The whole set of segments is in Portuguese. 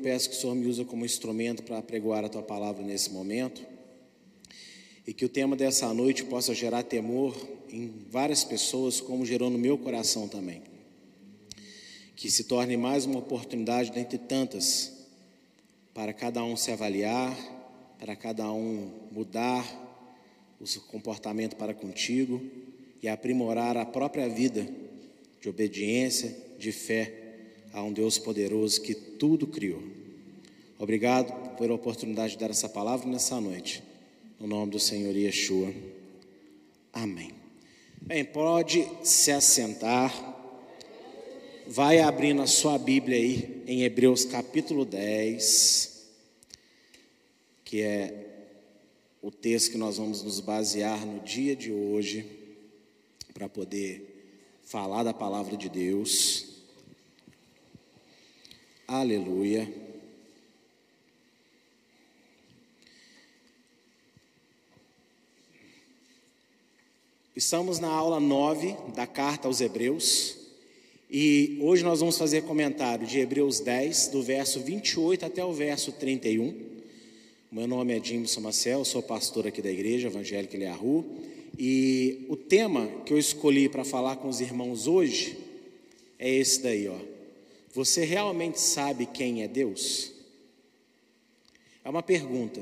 peço que o Senhor me use como instrumento para pregoar a tua palavra nesse momento. E que o tema dessa noite possa gerar temor em várias pessoas, como gerou no meu coração também. Que se torne mais uma oportunidade dentre tantas para cada um se avaliar, para cada um mudar o seu comportamento para contigo e aprimorar a própria vida de obediência, de fé a um Deus poderoso que tudo criou. Obrigado pela oportunidade de dar essa palavra nessa noite. No nome do Senhor Yeshua. Amém. Bem, pode se assentar. Vai abrindo a sua Bíblia aí em Hebreus capítulo 10, que é o texto que nós vamos nos basear no dia de hoje para poder falar da palavra de Deus. Aleluia. Estamos na aula 9 da carta aos Hebreus e hoje nós vamos fazer comentário de Hebreus 10, do verso 28 até o verso 31. Meu nome é Jimson Marcel, sou pastor aqui da igreja evangélica Eliahu e o tema que eu escolhi para falar com os irmãos hoje é esse daí, ó. Você realmente sabe quem é Deus? É uma pergunta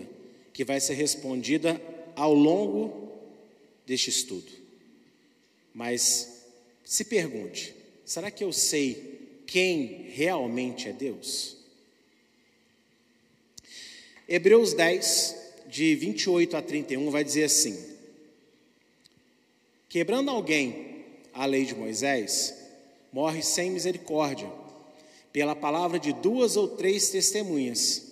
que vai ser respondida ao longo deste estudo. Mas se pergunte: será que eu sei quem realmente é Deus? Hebreus 10, de 28 a 31, vai dizer assim: Quebrando alguém a lei de Moisés, morre sem misericórdia pela palavra de duas ou três testemunhas.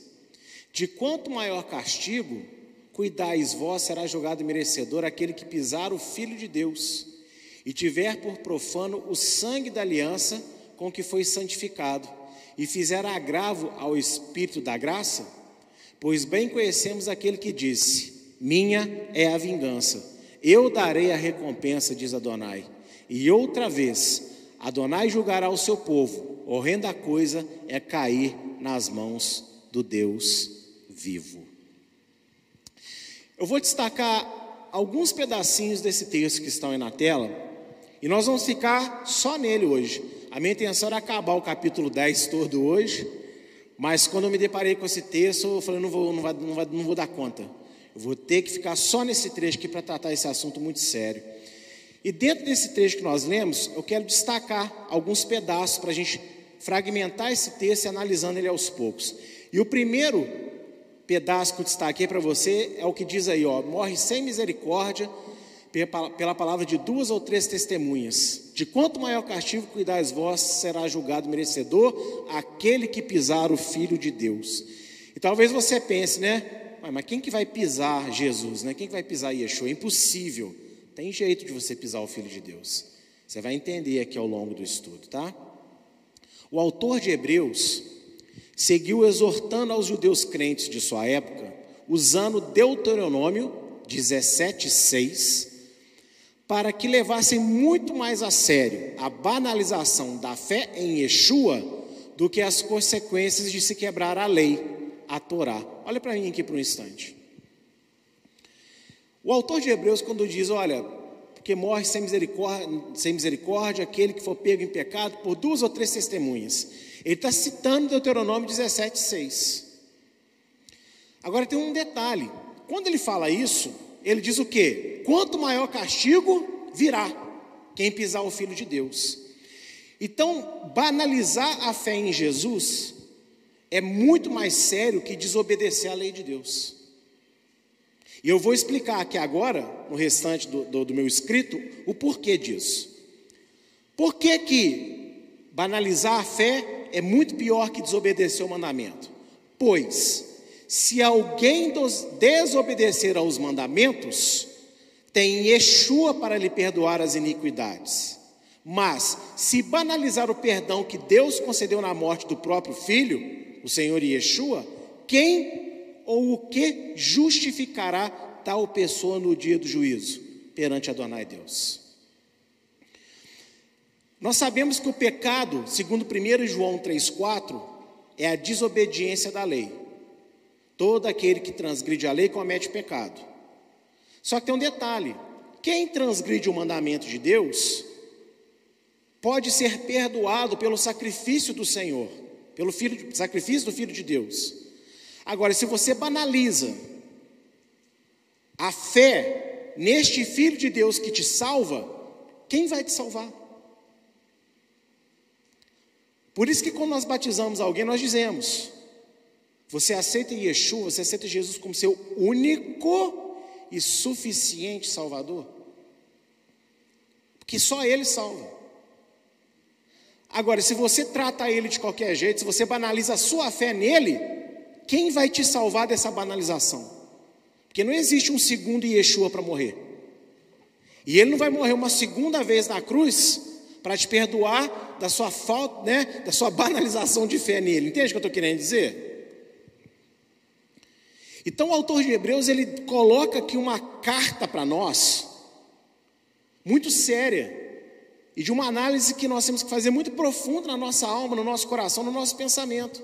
De quanto maior castigo, cuidais vós, será julgado merecedor aquele que pisar o Filho de Deus e tiver por profano o sangue da aliança com que foi santificado, e fizer agravo ao Espírito da graça? Pois bem conhecemos aquele que disse: Minha é a vingança, eu darei a recompensa, diz Adonai. E outra vez, Adonai julgará o seu povo horrenda coisa é cair nas mãos do Deus vivo. Eu vou destacar alguns pedacinhos desse texto que estão aí na tela, e nós vamos ficar só nele hoje. A minha intenção era acabar o capítulo 10 todo hoje, mas quando eu me deparei com esse texto, eu falei, não vou, não, vai, não, vai, não vou dar conta. Eu vou ter que ficar só nesse trecho aqui para tratar esse assunto muito sério. E dentro desse trecho que nós lemos, eu quero destacar alguns pedaços para a gente fragmentar esse texto e analisando ele aos poucos. E o primeiro pedaço que eu destaquei para você é o que diz aí, ó, morre sem misericórdia pela palavra de duas ou três testemunhas. De quanto maior castigo cuidais vós, será julgado merecedor aquele que pisar o Filho de Deus. E talvez você pense, né? Mas quem que vai pisar Jesus, né? Quem que vai pisar Yeshua? É impossível. Tem jeito de você pisar o Filho de Deus. Você vai entender aqui ao longo do estudo, tá? O autor de Hebreus seguiu exortando aos judeus crentes de sua época, usando Deuteronômio 17:6, para que levassem muito mais a sério a banalização da fé em Yeshua do que as consequências de se quebrar a lei, a Torá. Olha para mim aqui por um instante. O autor de Hebreus, quando diz, olha, porque morre sem misericórdia, sem misericórdia aquele que for pego em pecado por duas ou três testemunhas. Ele está citando Deuteronômio 17, 6. Agora tem um detalhe: quando ele fala isso, ele diz o quê? Quanto maior castigo virá quem pisar o Filho de Deus. Então, banalizar a fé em Jesus é muito mais sério que desobedecer à lei de Deus. E eu vou explicar aqui agora, no restante do, do, do meu escrito, o porquê disso. Por que, que banalizar a fé é muito pior que desobedecer o mandamento? Pois, se alguém desobedecer aos mandamentos, tem Yeshua para lhe perdoar as iniquidades. Mas, se banalizar o perdão que Deus concedeu na morte do próprio Filho, o Senhor Yeshua, quem ou o que justificará tal pessoa no dia do juízo perante Adonai Deus? Nós sabemos que o pecado, segundo 1 João 3,4, é a desobediência da lei. Todo aquele que transgride a lei comete pecado. Só que tem um detalhe: quem transgride o mandamento de Deus pode ser perdoado pelo sacrifício do Senhor, pelo filho, sacrifício do Filho de Deus. Agora, se você banaliza a fé neste Filho de Deus que te salva, quem vai te salvar? Por isso que quando nós batizamos alguém, nós dizemos: você aceita Yeshua, você aceita Jesus como seu único e suficiente Salvador? Porque só Ele salva. Agora, se você trata Ele de qualquer jeito, se você banaliza a sua fé nele, quem vai te salvar dessa banalização? Porque não existe um segundo Yeshua para morrer. E Ele não vai morrer uma segunda vez na cruz para te perdoar da sua falta, né, da sua banalização de fé nele. Entende o que eu estou querendo dizer? Então o autor de Hebreus ele coloca aqui uma carta para nós muito séria e de uma análise que nós temos que fazer muito profunda na nossa alma, no nosso coração, no nosso pensamento.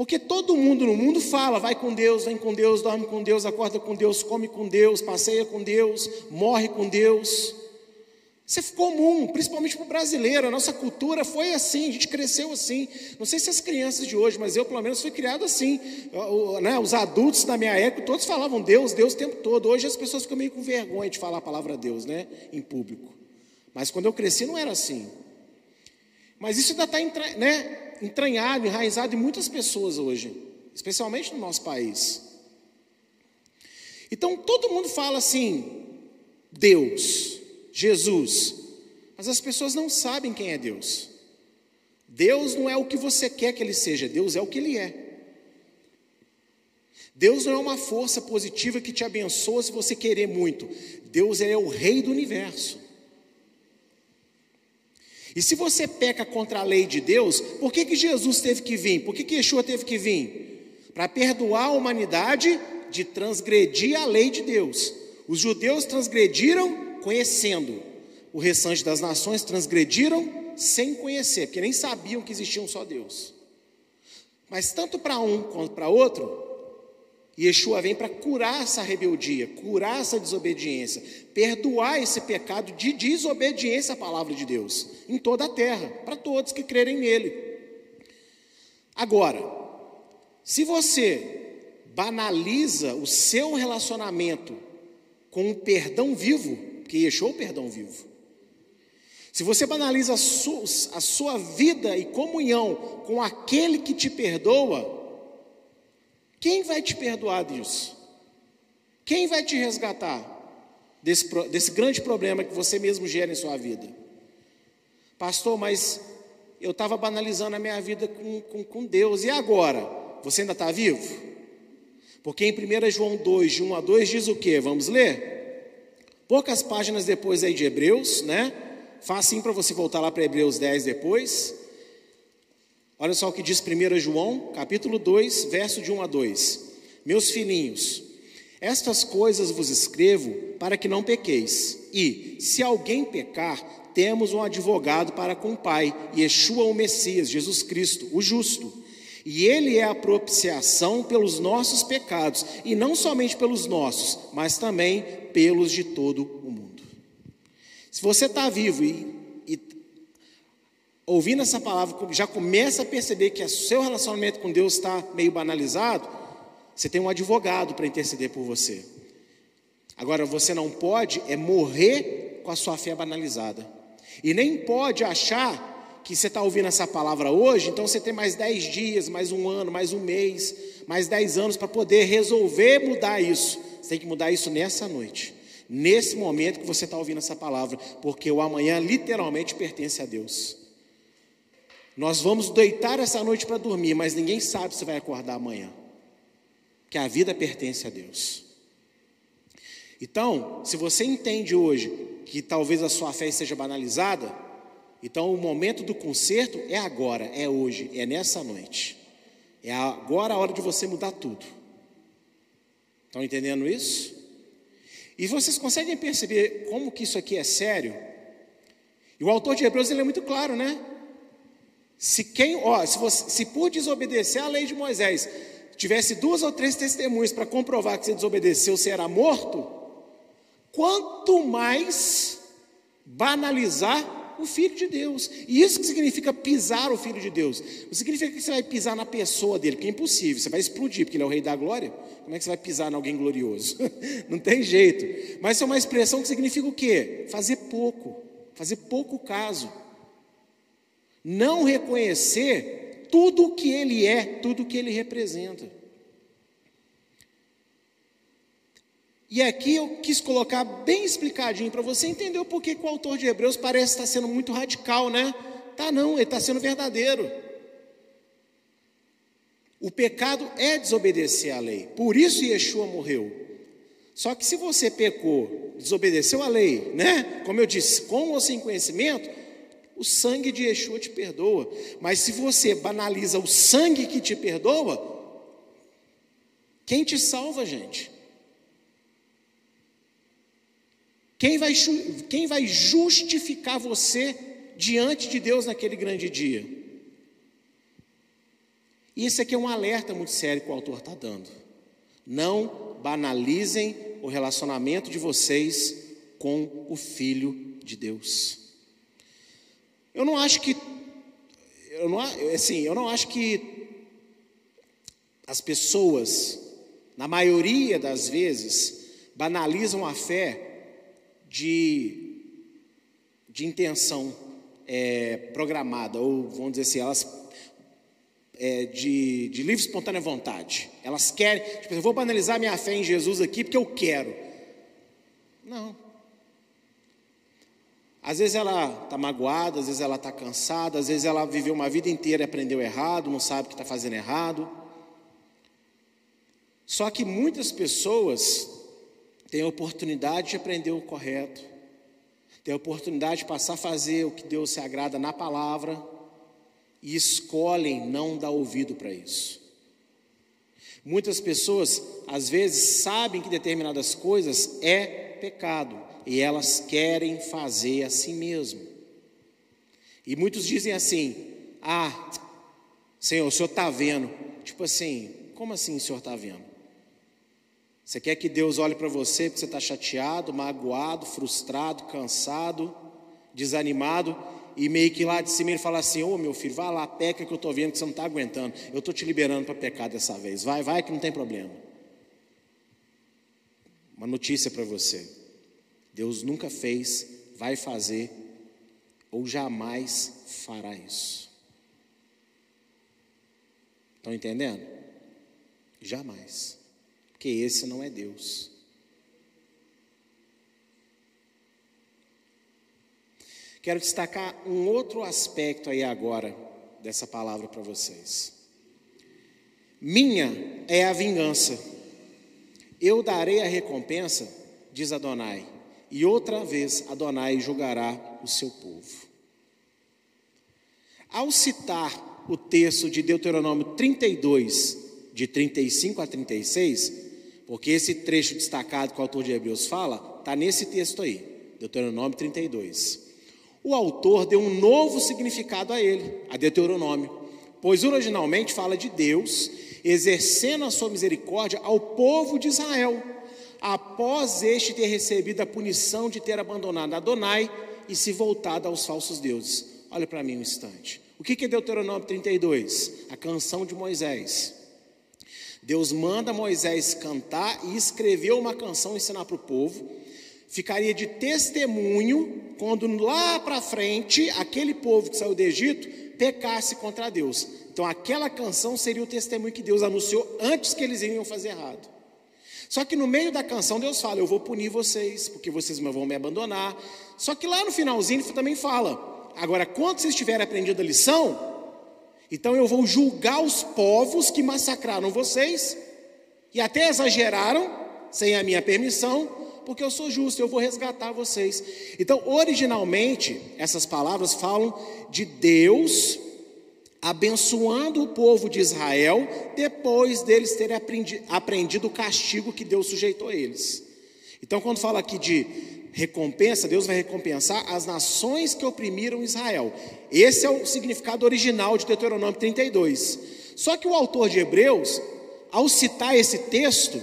Porque todo mundo no mundo fala, vai com Deus, vem com Deus, dorme com Deus, acorda com Deus, come com Deus, passeia com Deus, morre com Deus. Isso é comum, principalmente para o brasileiro. A nossa cultura foi assim, a gente cresceu assim. Não sei se as crianças de hoje, mas eu pelo menos fui criado assim. né, os adultos da minha época, todos falavam Deus, Deus o tempo todo. Hoje as pessoas ficam meio com vergonha de falar a palavra Deus, né? Em público. Mas quando eu cresci não era assim. Mas isso ainda está né, entranhado, enraizado em muitas pessoas hoje, especialmente no nosso país. Então todo mundo fala assim, Deus. Jesus. Mas as pessoas não sabem quem é Deus. Deus não é o que você quer que ele seja, Deus é o que ele é. Deus não é uma força positiva que te abençoa se você querer muito. Deus é o rei do universo. E se você peca contra a lei de Deus, por que, que Jesus teve que vir? Por que, que Yeshua teve que vir? Para perdoar a humanidade de transgredir a lei de Deus. Os judeus transgrediram conhecendo. O restante das nações transgrediram sem conhecer, porque nem sabiam que existia um só Deus. Mas tanto para um quanto para outro, Yeshua vem para curar essa rebeldia, curar essa desobediência, perdoar esse pecado de desobediência à palavra de Deus em toda a terra, para todos que crerem nele. Agora, se você banaliza o seu relacionamento com o perdão vivo, porque Yeshua é o perdão vivo. Se você banaliza a sua vida e comunhão com aquele que te perdoa, quem vai te perdoar disso? Quem vai te resgatar desse, desse grande problema que você mesmo gera em sua vida? Pastor, mas eu estava banalizando a minha vida com, com, com Deus, e agora? Você ainda está vivo? Porque em 1 João 2, de 1 a 2, diz o que? Vamos ler? Poucas páginas depois aí de Hebreus, né? Facinho para você voltar lá para Hebreus 10 depois. Olha só o que diz 1 João, capítulo 2, verso de 1 a 2. Meus filhinhos, estas coisas vos escrevo para que não pequeis. E, se alguém pecar, temos um advogado para com o Pai, Yeshua o Messias, Jesus Cristo, o justo. E ele é a propiciação pelos nossos pecados, e não somente pelos nossos, mas também pelos de todo o mundo. Se você está vivo e, ouvindo essa palavra, já começa a perceber que o seu relacionamento com Deus está meio banalizado, você tem um advogado para interceder por você. Agora, você não pode é morrer com a sua fé banalizada. E nem pode achar que você está ouvindo essa palavra hoje, então você tem mais dez dias, mais um ano, mais um mês, mais dez anos para poder resolver mudar isso. Você tem que mudar isso nessa noite, nesse momento que você está ouvindo essa palavra, porque o amanhã literalmente pertence a Deus. Nós vamos deitar essa noite para dormir, mas ninguém sabe se vai acordar amanhã, que a vida pertence a Deus. Então, se você entende hoje que talvez a sua fé esteja banalizada, então o momento do conserto é agora, é hoje, é nessa noite. É agora a hora de você mudar tudo. Estão entendendo isso? E vocês conseguem perceber como que isso aqui é sério? E o autor de Hebreus ele é muito claro, né? Se quem, ó, se, você, se por desobedecer à lei de Moisés tivesse duas ou três testemunhas para comprovar que você desobedeceu, você era morto, quanto mais banalizar o Filho de Deus. E isso que significa pisar o Filho de Deus. Não significa que você vai pisar na pessoa dele, porque é impossível. Você vai explodir, porque ele é o Rei da Glória. Como é que você vai pisar em alguém glorioso? Não tem jeito. Mas é uma expressão que significa o quê? Fazer pouco. Fazer pouco caso. Não reconhecer tudo o que ele é, tudo o que ele representa. E aqui eu quis colocar bem explicadinho para você entender o porquê que o autor de Hebreus parece estar sendo muito radical, né? Tá não, ele está sendo verdadeiro. O pecado é desobedecer à lei. Por isso Yeshua morreu. Só que se você pecou, desobedeceu à lei, né? Como eu disse, com ou sem conhecimento, o sangue de Yeshua te perdoa. Mas se você banaliza o sangue que te perdoa, quem te salva, gente? Quem vai, quem vai justificar você diante de Deus naquele grande dia? Esse aqui é um alerta muito sério que o autor está dando. Não banalizem o relacionamento de vocês com o Filho de Deus. Eu não acho que, eu não, assim, eu não acho que as pessoas, na maioria das vezes, banalizam a fé de, de intenção é, programada, ou vamos dizer assim, elas é, de, de livre espontânea vontade. Elas querem, tipo, eu vou banalizar minha fé em Jesus aqui porque eu quero. Não. Às vezes ela está magoada, às vezes ela está cansada, às vezes ela viveu uma vida inteira e aprendeu errado, não sabe o que está fazendo errado. Só que muitas pessoas tem a oportunidade de aprender o correto, tem a oportunidade de passar a fazer o que Deus se agrada na palavra e escolhem não dar ouvido para isso. Muitas pessoas, às vezes, sabem que determinadas coisas é pecado e elas querem fazer a si mesmo. E muitos dizem assim: Ah, Senhor, o Senhor está vendo. Tipo assim, como assim o Senhor está vendo? Você quer que Deus olhe para você porque você está chateado, magoado, frustrado, cansado, desanimado, e meio que lá de cima ele fala assim: Ô oh, meu filho, vai lá, peca que eu estou vendo que você não está aguentando. Eu estou te liberando para pecar dessa vez. Vai, vai que não tem problema. Uma notícia para você: Deus nunca fez, vai fazer, ou jamais fará isso. Estão entendendo? Jamais porque esse não é Deus. Quero destacar um outro aspecto aí agora dessa palavra para vocês. Minha é a vingança, eu darei a recompensa, diz Adonai, e outra vez Adonai julgará o seu povo. Ao citar o texto de Deuteronômio 32, de 35 a 36, porque esse trecho destacado que o autor de Hebreus fala, está nesse texto aí, Deuteronômio 32. O autor deu um novo significado a ele, a Deuteronômio, pois originalmente fala de Deus exercendo a sua misericórdia ao povo de Israel, após este ter recebido a punição de ter abandonado Adonai e se voltado aos falsos deuses. Olha para mim um instante. O que é Deuteronômio 32? A canção de Moisés. Deus manda Moisés cantar e escrever uma canção ensinar para o povo. Ficaria de testemunho quando lá para frente aquele povo que saiu do Egito pecasse contra Deus. Então aquela canção seria o testemunho que Deus anunciou antes que eles iriam fazer errado. Só que no meio da canção Deus fala: Eu vou punir vocês, porque vocês vão me abandonar. Só que lá no finalzinho ele também fala: Agora, quando vocês tiverem aprendido a lição, então eu vou julgar os povos que massacraram vocês e até exageraram sem a minha permissão, porque eu sou justo, eu vou resgatar vocês. Então, originalmente, essas palavras falam de Deus abençoando o povo de Israel depois deles terem aprendido, o castigo que Deus sujeitou a eles. Então, quando fala aqui de recompensa, Deus vai recompensar as nações que oprimiram Israel. Esse é o significado original de Deuteronômio 32. Só que o autor de Hebreus, ao citar esse texto,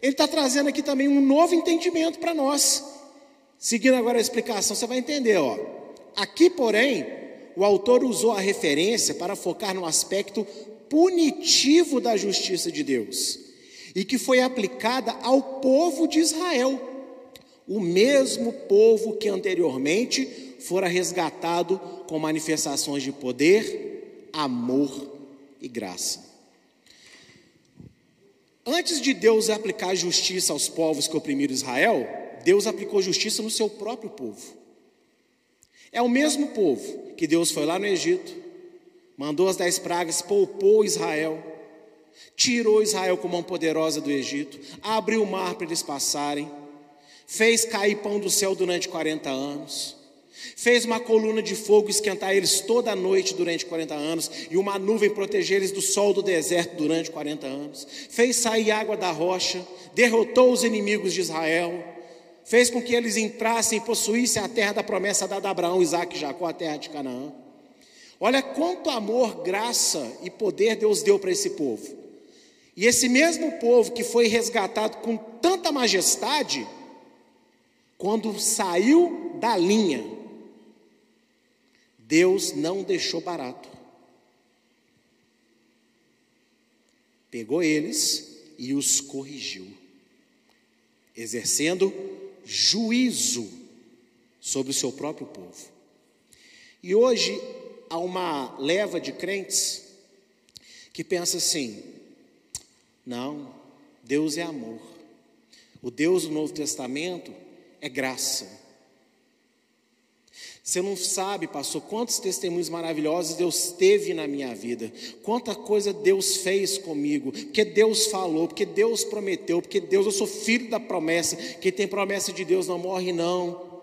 ele está trazendo aqui também um novo entendimento para nós. Seguindo agora a explicação, você vai entender, ó. Aqui, porém, o autor usou a referência para focar no aspecto punitivo da justiça de Deus e que foi aplicada ao povo de Israel, o mesmo povo que anteriormente fora resgatado com manifestações de poder, amor e graça. Antes de Deus aplicar justiça aos povos que oprimiram Israel, Deus aplicou justiça no seu próprio povo. É o mesmo povo que Deus foi lá no Egito, mandou as dez pragas, poupou Israel, tirou Israel com mão poderosa do Egito, abriu o mar para eles passarem, fez cair pão do céu durante 40 anos, Fez uma coluna de fogo esquentar eles toda noite durante 40 anos, e uma nuvem proteger eles do sol do deserto durante 40 anos. Fez sair água da rocha, derrotou os inimigos de Israel, fez com que eles entrassem e possuíssem a terra da promessa dada a Abraão, Isaac e Jacó, a terra de Canaã. Olha quanto amor, graça e poder Deus deu para esse povo. E esse mesmo povo que foi resgatado com tanta majestade, quando saiu da linha, Deus não deixou barato. Pegou eles e os corrigiu, exercendo juízo sobre o seu próprio povo. E hoje há uma leva de crentes que pensa assim: não, Deus é amor. O Deus do Novo Testamento é graça. Você não sabe, pastor, quantos testemunhos maravilhosos Deus teve na minha vida, quanta coisa Deus fez comigo, porque Deus falou, porque Deus prometeu, porque Deus, eu sou filho da promessa, quem tem promessa de Deus não morre, não.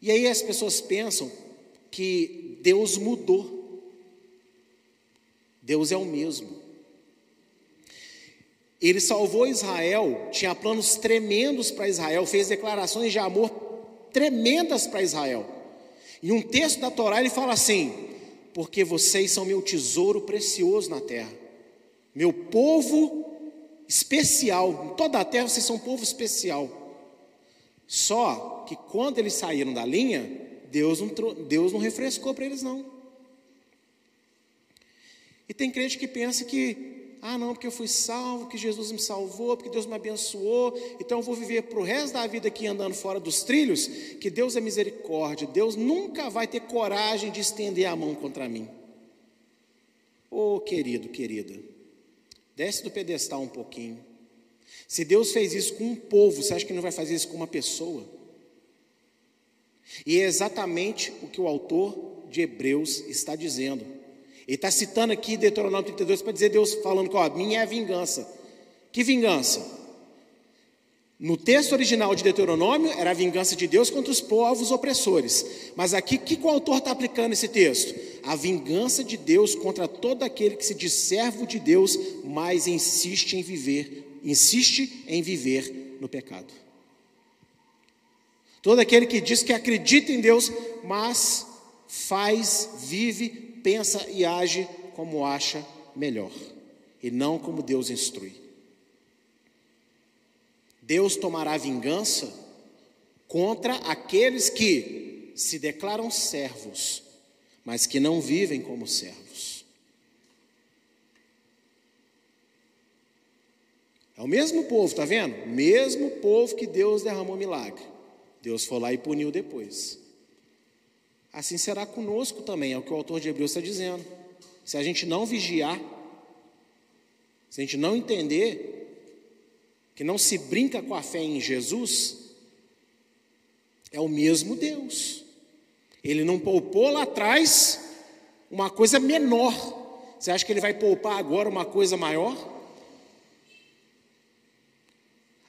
E aí as pessoas pensam que Deus mudou, Deus é o mesmo. Ele salvou Israel, tinha planos tremendos para Israel, fez declarações de amor tremendas para Israel. E um texto da Torá ele fala assim: porque vocês são meu tesouro precioso na terra, meu povo especial, em toda a terra vocês são um povo especial. Só que quando eles saíram da linha, Deus não, Deus não refrescou para eles, não. E tem crente que pensa que ah, não, porque eu fui salvo, que Jesus me salvou, porque Deus me abençoou, então eu vou viver para o resto da vida aqui andando fora dos trilhos. Que Deus é misericórdia, Deus nunca vai ter coragem de estender a mão contra mim. Ô oh, querido, querida, desce do pedestal um pouquinho. Se Deus fez isso com um povo, você acha que não vai fazer isso com uma pessoa? E é exatamente o que o autor de Hebreus está dizendo. Ele está citando aqui Deuteronômio 32 para dizer Deus falando que, ó, minha é a vingança. Que vingança? No texto original de Deuteronômio era a vingança de Deus contra os povos opressores. Mas aqui, que, que o autor está aplicando esse texto? A vingança de Deus contra todo aquele que se diz servo de Deus, mas insiste em viver, insiste em viver no pecado. Todo aquele que diz que acredita em Deus, mas faz, vive pensa e age como acha melhor, e não como Deus instrui. Deus tomará vingança contra aqueles que se declaram servos, mas que não vivem como servos. É o mesmo povo, tá vendo? Mesmo povo que Deus derramou milagre. Deus foi lá e puniu depois assim será conosco também, é o que o autor de Hebreus está dizendo. Se a gente não vigiar, se a gente não entender que não se brinca com a fé em Jesus, é o mesmo Deus. Ele não poupou lá atrás uma coisa menor. Você acha que ele vai poupar agora uma coisa maior?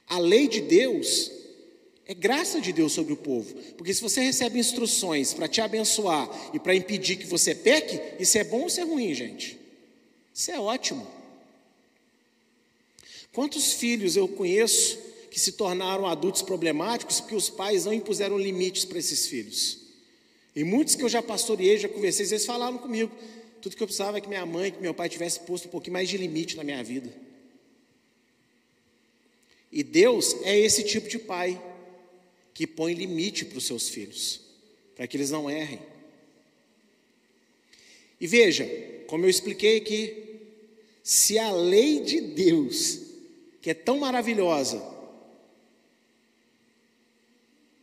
A lei de Deus é graça de Deus sobre o povo. Porque se você recebe instruções para te abençoar e para impedir que você peque, isso é bom ou isso é ruim, gente? Isso é ótimo. Quantos filhos eu conheço que se tornaram adultos problemáticos porque os pais não impuseram limites para esses filhos. E muitos que eu já pastoreei, já conversei, eles falaram comigo. Tudo que eu precisava é que minha mãe, que meu pai tivesse posto um pouquinho mais de limite na minha vida. E Deus é esse tipo de pai que põe limite para os seus filhos, para que eles não errem. E veja, como eu expliquei aqui, se a lei de Deus, que é tão maravilhosa,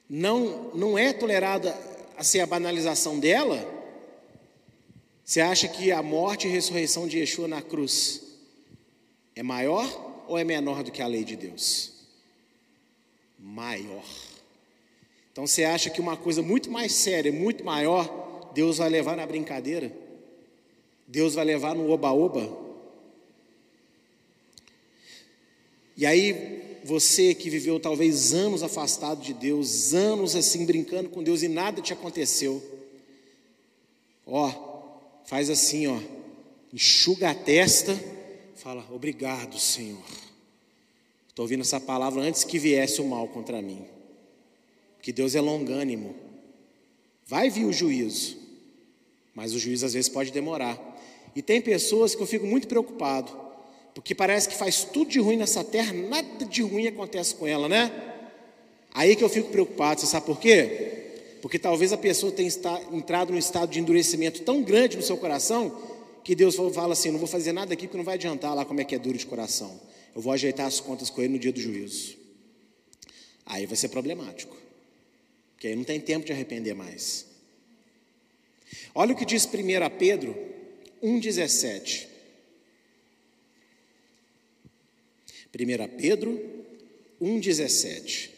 não, não é tolerada a ser a banalização dela, você acha que a morte e ressurreição de Yeshua na cruz é maior ou é menor do que a lei de Deus? Maior. Então você acha que uma coisa muito mais séria, muito maior, Deus vai levar na brincadeira? Deus vai levar no oba-oba? E aí, você que viveu talvez anos afastado de Deus, anos assim brincando com Deus e nada te aconteceu, ó, faz assim, ó, enxuga a testa Fala, obrigado, Senhor. Estou ouvindo essa palavra antes que viesse o mal contra mim. Que Deus é longânimo. Vai vir o juízo, mas o juízo às vezes pode demorar. E tem pessoas que eu fico muito preocupado, porque parece que faz tudo de ruim nessa terra, nada de ruim acontece com ela, né? Aí que eu fico preocupado, você sabe por quê? Porque talvez a pessoa tenha entrado num estado de endurecimento tão grande no seu coração que Deus fala assim: não vou fazer nada aqui porque não vai adiantar lá como é que é duro de coração. Eu vou ajeitar as contas com ele no dia do juízo. Aí vai ser problemático, porque aí não tem tempo de arrepender mais. Olha o que diz 1 Pedro 1,17. 1 Pedro 1,17.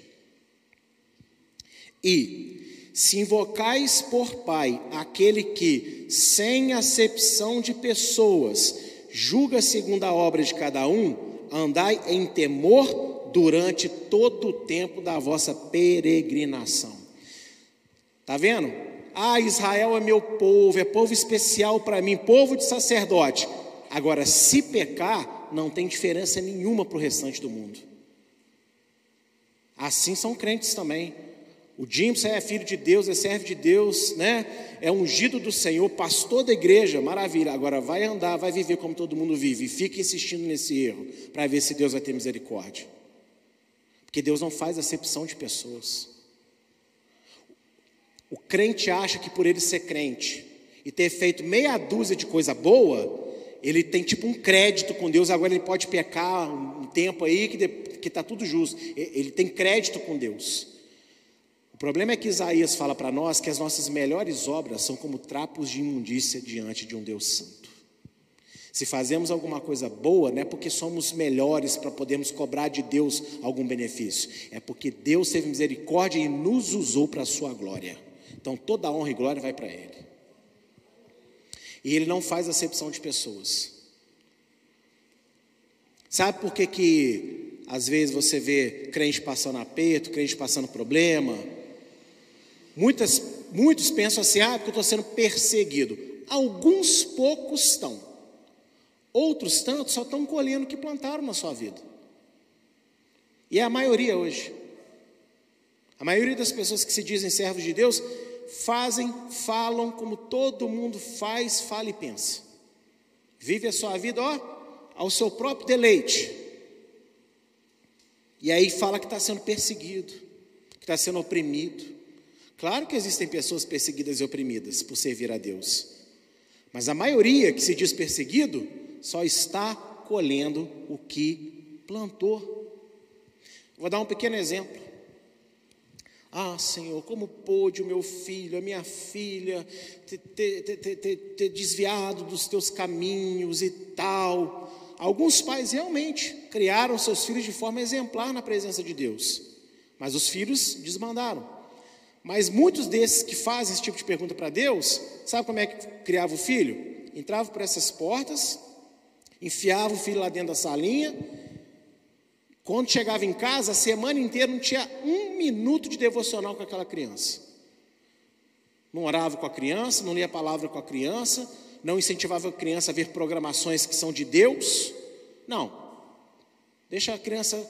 E se invocais por Pai aquele que, sem acepção de pessoas, julga segundo a obra de cada um, andai em temor durante todo o tempo da vossa peregrinação. Tá vendo? Ah, Israel é meu povo, é povo especial para mim, povo de sacerdote. Agora, se pecar, não tem diferença nenhuma para o restante do mundo. Assim são crentes também. O Jimson é filho de Deus, é servo de Deus, né? É ungido do Senhor, pastor da igreja, maravilha. Agora vai andar, vai viver como todo mundo vive. E fica insistindo nesse erro para ver se Deus vai ter misericórdia. Porque Deus não faz acepção de pessoas. O crente acha que por ele ser crente e ter feito meia dúzia de coisa boa, ele tem tipo um crédito com Deus, agora ele pode pecar um tempo aí que está tudo justo. Ele tem crédito com Deus. O problema é que Isaías fala para nós que as nossas melhores obras são como trapos de imundícia diante de um Deus santo. Se fazemos alguma coisa boa, não é porque somos melhores para podermos cobrar de Deus algum benefício, é porque Deus teve misericórdia e nos usou para a sua glória. Então toda honra e glória vai para Ele. E Ele não faz acepção de pessoas. Sabe por que, que às vezes você vê crente passando aperto, crente passando problema? Muitas, muitos pensam assim: ah, porque eu estou sendo perseguido. Alguns poucos estão, outros tantos só estão colhendo o que plantaram na sua vida. E é a maioria hoje. A maioria das pessoas que se dizem servos de Deus fazem, falam como todo mundo faz, fala e pensa. Vive a sua vida, ó, ao seu próprio deleite. E aí fala que está sendo perseguido, que está sendo oprimido. Claro que existem pessoas perseguidas e oprimidas por servir a Deus, mas a maioria que se diz perseguido só está colhendo o que plantou. Vou dar um pequeno exemplo. Ah, Senhor, como pôde o meu filho, a minha filha, ter, ter, ter, ter, desviado dos teus caminhos e tal. Alguns pais realmente criaram seus filhos de forma exemplar na presença de Deus, mas os filhos desmandaram. Mas muitos desses que fazem esse tipo de pergunta para Deus, sabe como é que criava o filho? Entrava por essas portas, enfiava o filho lá dentro da salinha. Quando chegava em casa, a semana inteira não tinha um minuto de devocional com aquela criança. Não orava com a criança, não lia a palavra com a criança, não incentivava a criança a ver programações que são de Deus. Não. Deixa a criança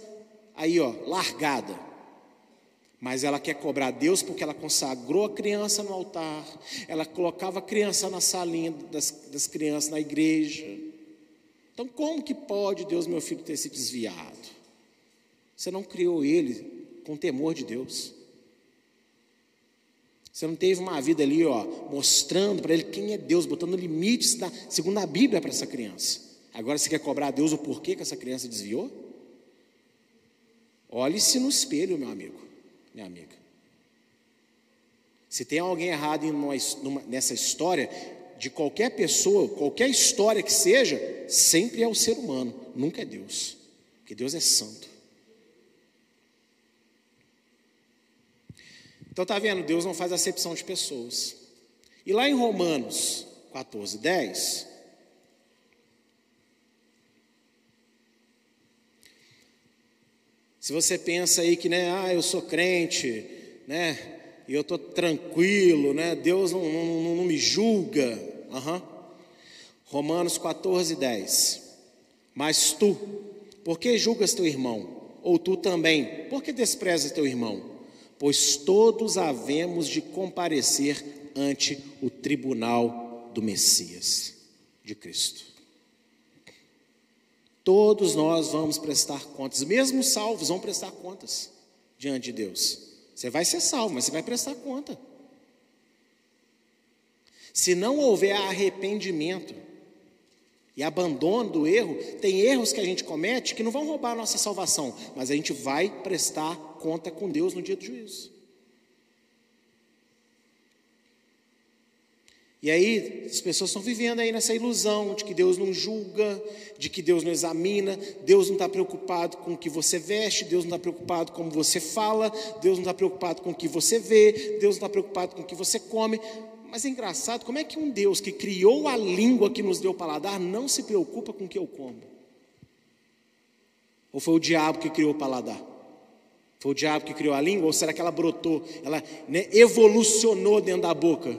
aí, ó, largada. Mas ela quer cobrar Deus porque ela consagrou a criança no altar, ela colocava a criança na salinha das, das crianças na igreja. Então, como que pode Deus, meu filho, ter se desviado? Você não criou ele com temor de Deus. Você não teve uma vida ali, ó, mostrando para ele quem é Deus, botando limites, da, segundo a Bíblia, para essa criança. Agora você quer cobrar a Deus o porquê que essa criança desviou? Olhe-se no espelho, meu amigo, minha amiga. Se tem alguém errado numa, nessa história, de qualquer pessoa, qualquer história que seja, sempre é o ser humano, nunca é Deus, porque Deus é santo. Então tá vendo, Deus não faz acepção de pessoas. E lá em Romanos 14, 10, Se você pensa aí que, né, ah, eu sou crente, né, e eu estou tranquilo, né, Deus não, não, não me julga. Uhum. Romanos 14, 10. Mas tu, por que julgas teu irmão? Ou tu também, por que desprezas teu irmão? Pois todos havemos de comparecer ante o tribunal do Messias, de Cristo. Todos nós vamos prestar contas, mesmo os salvos vão prestar contas diante de Deus. Você vai ser salvo, mas você vai prestar conta. Se não houver arrependimento e abandono do erro, tem erros que a gente comete que não vão roubar a nossa salvação, mas a gente vai prestar conta com Deus no dia do juízo. E aí, as pessoas estão vivendo aí nessa ilusão de que Deus não julga, de que Deus não examina, Deus não está preocupado com o que você veste, Deus não está preocupado com como você fala, Deus não está preocupado com o que você vê, Deus não está preocupado com o que você come. Mas é engraçado, como é que um Deus que criou a língua que nos deu paladar não se preocupa com o que eu como? Ou foi o diabo que criou o paladar? Foi o diabo que criou a língua? Ou será que ela brotou, ela né, evolucionou dentro da boca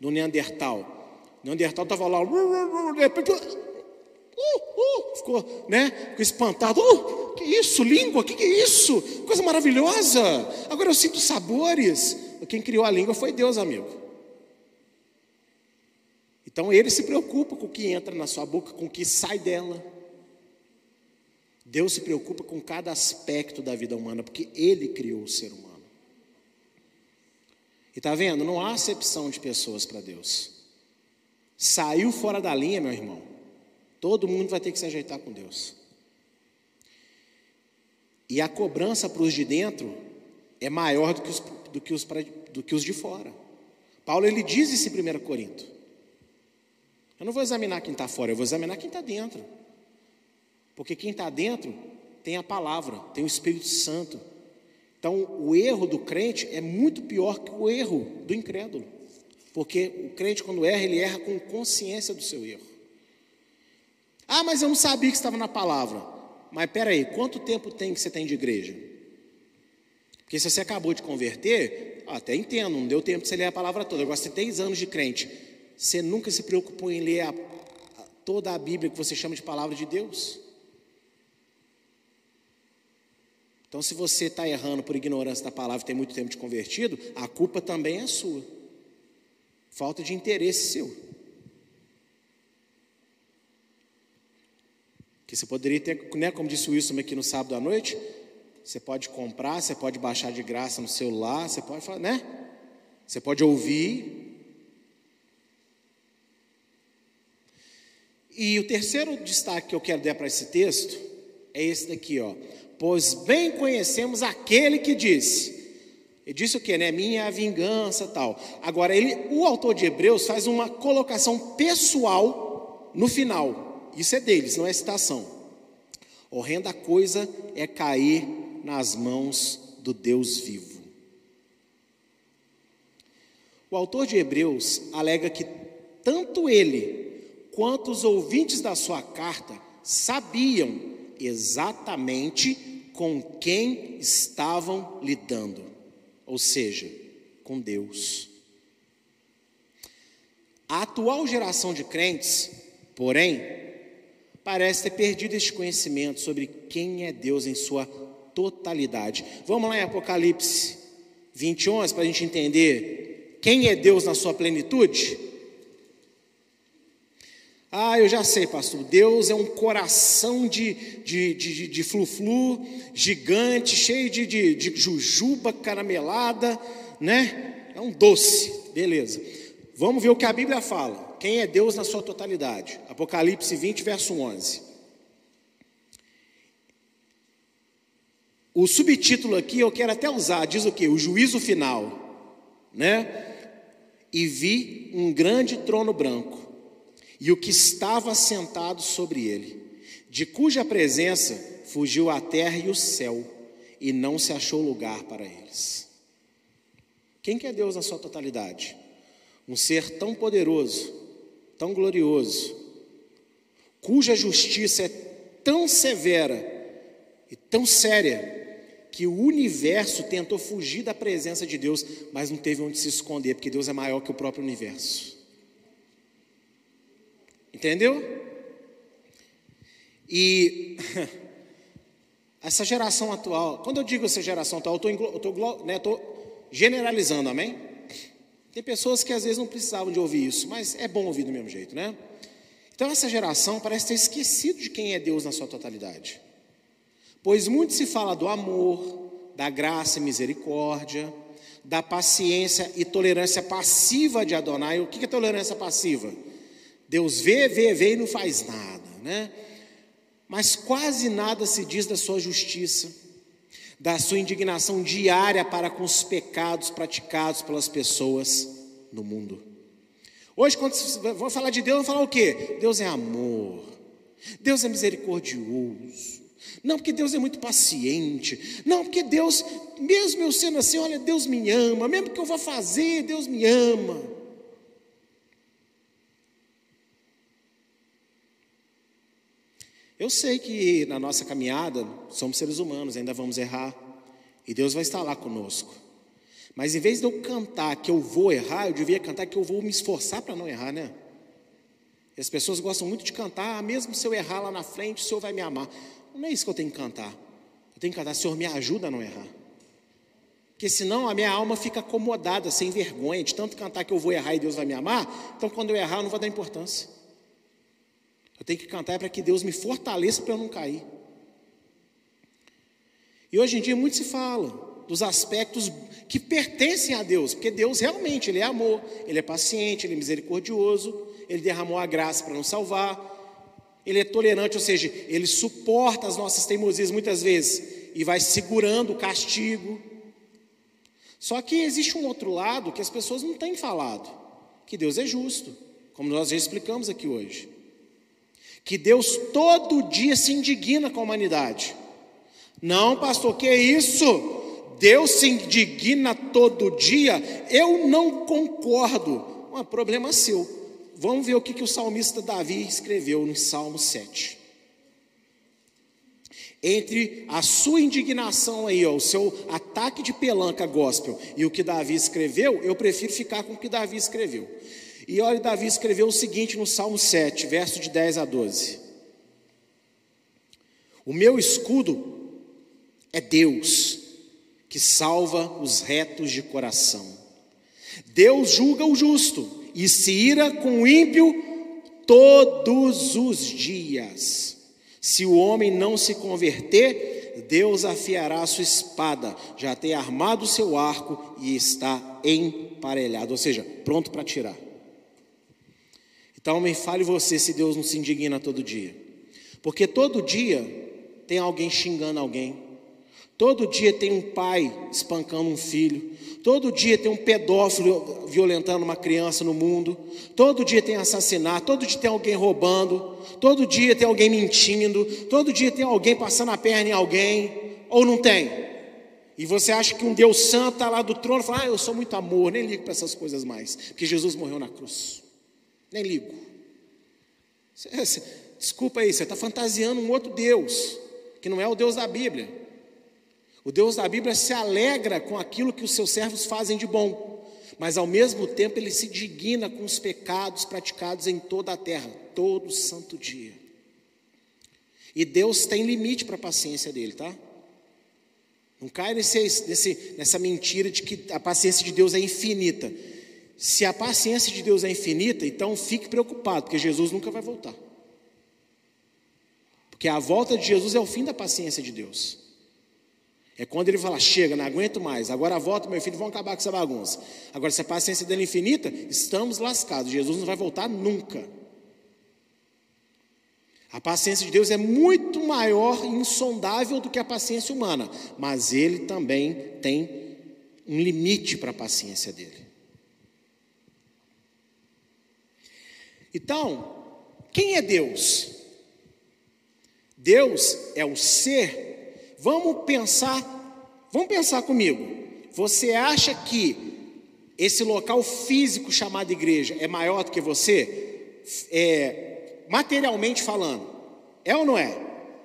do Neandertal? O Neandertal estava lá, de repente, uh, uh, ficou, né, espantado. Uh, que isso, língua? Que que é isso? Coisa maravilhosa. Agora eu sinto sabores. Quem criou a língua foi Deus, amigo. Então ele se preocupa com o que entra na sua boca, com o que sai dela. Deus se preocupa com cada aspecto da vida humana, porque Ele criou o ser humano. E está vendo? Não há acepção de pessoas para Deus. Saiu fora da linha, meu irmão. Todo mundo vai ter que se ajeitar com Deus. E a cobrança para os de dentro é maior do que os, do que os, do que os de fora. Paulo ele diz isso em 1 Corinto. Eu não vou examinar quem está fora, eu vou examinar quem está dentro. Porque quem está dentro tem a palavra, tem o Espírito Santo. Então, o erro do crente é muito pior que o erro do incrédulo. Porque o crente, quando erra, ele erra com consciência do seu erro. Ah, mas eu não sabia que estava na palavra. Mas peraí, quanto tempo tem que você tem de igreja? Porque se você acabou de converter, até entendo, não deu tempo de você ler a palavra toda. Agora, você tem 10 anos de crente, você nunca se preocupou em ler a, a, toda a Bíblia que você chama de palavra de Deus? Então, se você está errando por ignorância da palavra e tem muito tempo de convertido, a culpa também é sua. Falta de interesse seu. Que você poderia ter, né, como disse o Wilson aqui no sábado à noite, você pode comprar, você pode baixar de graça no celular, você pode falar, né? Você pode ouvir. E o terceiro destaque que eu quero dar para esse texto é esse daqui, ó pois bem conhecemos aquele que disse. Ele disse o que, né? Minha vingança, tal. Agora, ele, o autor de Hebreus faz uma colocação pessoal no final. Isso é deles, não é citação. Horrenda coisa é cair nas mãos do Deus vivo. O autor de Hebreus alega que tanto ele quanto os ouvintes da sua carta sabiam exatamente com quem estavam lidando, ou seja, com Deus. A atual geração de crentes, porém, parece ter perdido este conhecimento sobre quem é Deus em sua totalidade. Vamos lá em Apocalipse 21 para a gente entender quem é Deus na sua plenitude? Ah, eu já sei, pastor. Deus é um coração de, de, de, de flu-flu gigante, cheio de, de, de jujuba caramelada, né? É um doce, beleza. Vamos ver o que a Bíblia fala. Quem é Deus na sua totalidade? Apocalipse 20, verso 11. O subtítulo aqui eu quero até usar, diz o que? O juízo final, né? E vi um grande trono branco e o que estava sentado sobre ele, de cuja presença fugiu a terra e o céu, e não se achou lugar para eles. Quem que é Deus na sua totalidade? Um ser tão poderoso, tão glorioso, cuja justiça é tão severa e tão séria, que o universo tentou fugir da presença de Deus, mas não teve onde se esconder, porque Deus é maior que o próprio universo. Entendeu? E essa geração atual, quando eu digo essa geração atual, eu estou né, generalizando, amém? Tem pessoas que às vezes não precisavam de ouvir isso, mas é bom ouvir do mesmo jeito, né? Então essa geração parece ter esquecido de quem é Deus na sua totalidade. Pois muito se fala do amor, da graça e misericórdia, da paciência e tolerância passiva de Adonai. O que é tolerância passiva? Deus vê, vê, vê e não faz nada, né? Mas quase nada se diz da sua justiça, da sua indignação diária para com os pecados praticados pelas pessoas no mundo. Hoje, quando vou falar de Deus, vou falar o quê? Deus é amor, Deus é misericordioso. Não porque Deus é muito paciente, não porque Deus, mesmo eu sendo assim, olha, Deus me ama, mesmo que eu vá fazer, Deus me ama. Eu sei que na nossa caminhada somos seres humanos, ainda vamos errar, e Deus vai estar lá conosco. Mas em vez de eu cantar que eu vou errar, eu devia cantar que eu vou me esforçar para não errar, né? E as pessoas gostam muito de cantar, ah, mesmo se eu errar lá na frente, o Senhor vai me amar. Não é isso que eu tenho que cantar. Eu tenho que cantar, Senhor, me ajuda a não errar. Porque senão a minha alma fica acomodada, sem vergonha, de tanto cantar que eu vou errar e Deus vai me amar. Então, quando eu errar, eu não vou dar importância. Eu tenho que cantar para que Deus me fortaleça para eu não cair. E hoje em dia muito se fala dos aspectos que pertencem a Deus, porque Deus realmente, Ele é amor, Ele é paciente, Ele é misericordioso, Ele derramou a graça para nos salvar, Ele é tolerante, ou seja, Ele suporta as nossas teimosias muitas vezes e vai segurando o castigo. Só que existe um outro lado que as pessoas não têm falado, que Deus é justo, como nós já explicamos aqui hoje que Deus todo dia se indigna com a humanidade. Não, pastor, que é isso? Deus se indigna todo dia? Eu não concordo. Um problema seu. Vamos ver o que, que o salmista Davi escreveu no Salmo 7. Entre a sua indignação aí, ó, o seu ataque de pelanca gospel e o que Davi escreveu, eu prefiro ficar com o que Davi escreveu. E olha, Davi escreveu o seguinte no Salmo 7, verso de 10 a 12: O meu escudo é Deus, que salva os retos de coração. Deus julga o justo e se ira com o ímpio todos os dias. Se o homem não se converter, Deus afiará a sua espada, já tem armado o seu arco e está emparelhado, ou seja, pronto para tirar. Então me fale você se Deus não se indigna todo dia. Porque todo dia tem alguém xingando alguém. Todo dia tem um pai espancando um filho. Todo dia tem um pedófilo violentando uma criança no mundo. Todo dia tem assassinato. Todo dia tem alguém roubando. Todo dia tem alguém mentindo. Todo dia tem alguém passando a perna em alguém. Ou não tem? E você acha que um Deus santo está lá do trono e fala: Ah, eu sou muito amor, nem ligo para essas coisas mais. Porque Jesus morreu na cruz. Nem ligo. desculpa aí, você está fantasiando um outro Deus, que não é o Deus da Bíblia. O Deus da Bíblia se alegra com aquilo que os seus servos fazem de bom, mas ao mesmo tempo ele se digna com os pecados praticados em toda a terra, todo santo dia. E Deus tem limite para a paciência dele, tá? Não cai nesse, nesse, nessa mentira de que a paciência de Deus é infinita. Se a paciência de Deus é infinita, então fique preocupado, porque Jesus nunca vai voltar. Porque a volta de Jesus é o fim da paciência de Deus. É quando ele fala: chega, não aguento mais, agora volta, meu filho, vão acabar com essa bagunça. Agora, se a paciência dele é infinita, estamos lascados. Jesus não vai voltar nunca. A paciência de Deus é muito maior e insondável do que a paciência humana, mas ele também tem um limite para a paciência dele. Então, quem é Deus? Deus é o ser. Vamos pensar, vamos pensar comigo. Você acha que esse local físico chamado igreja é maior do que você? É, materialmente falando. É ou não é?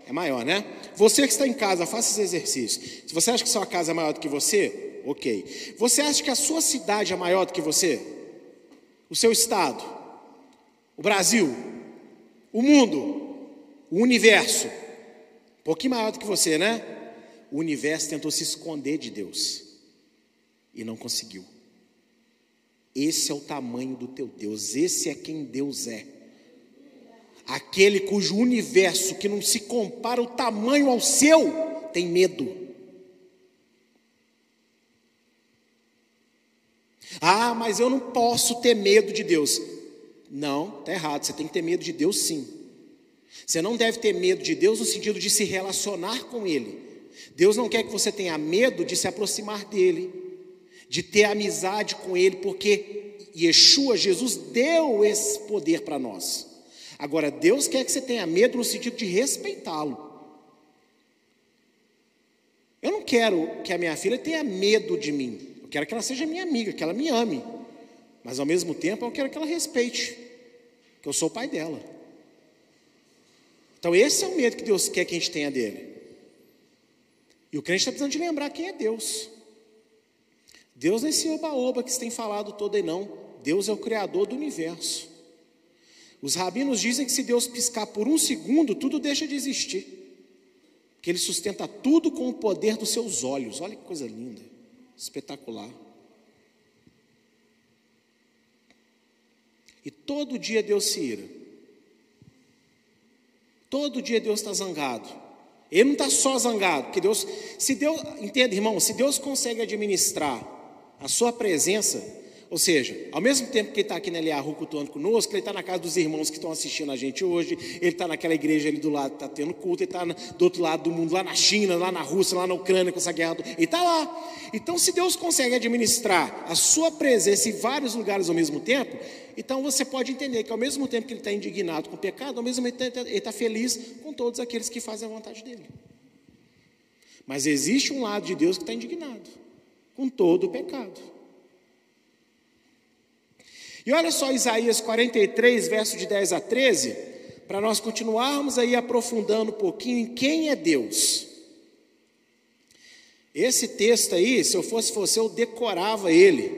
É maior, né? Você que está em casa, faça esse exercício. Se você acha que sua casa é maior do que você, ok. Você acha que a sua cidade é maior do que você? O seu estado? O Brasil? O mundo? O universo? Um pouquinho maior do que você, né? O universo tentou se esconder de Deus e não conseguiu. Esse é o tamanho do teu Deus, esse é quem Deus é. Aquele cujo universo que não se compara o tamanho ao seu tem medo. Ah, mas eu não posso ter medo de Deus. Não, está errado. Você tem que ter medo de Deus sim. Você não deve ter medo de Deus no sentido de se relacionar com Ele. Deus não quer que você tenha medo de se aproximar dEle, de ter amizade com Ele, porque Yeshua, Jesus, deu esse poder para nós. Agora, Deus quer que você tenha medo no sentido de respeitá-lo. Eu não quero que a minha filha tenha medo de mim. Eu quero que ela seja minha amiga, que ela me ame. Mas ao mesmo tempo eu quero que ela respeite, que eu sou o pai dela. Então esse é o medo que Deus quer que a gente tenha dele. E o crente está precisando de lembrar quem é Deus. Deus não é esse oba-oba que você tem falado todo aí não. Deus é o Criador do universo. Os rabinos dizem que se Deus piscar por um segundo, tudo deixa de existir. Que Ele sustenta tudo com o poder dos seus olhos. Olha que coisa linda, espetacular. E todo dia Deus se ira. Todo dia Deus está zangado. Ele não está só zangado, porque Deus, se Deus, entenda, irmão, se Deus consegue administrar a sua presença ou seja, ao mesmo tempo que ele está aqui na Eliahu cultuando conosco, ele está na casa dos irmãos que estão assistindo a gente hoje, ele está naquela igreja ali do lado, está tendo culto, ele está do outro lado do mundo, lá na China, lá na Rússia, lá na Ucrânia com essa guerra, ele está lá. Então, se Deus consegue administrar a sua presença em vários lugares ao mesmo tempo, então você pode entender que ao mesmo tempo que ele está indignado com o pecado, ao mesmo tempo ele está feliz com todos aqueles que fazem a vontade dele. Mas existe um lado de Deus que está indignado com todo o pecado. E olha só Isaías 43, verso de 10 a 13, para nós continuarmos aí aprofundando um pouquinho em quem é Deus. Esse texto aí, se eu fosse você, eu decorava ele.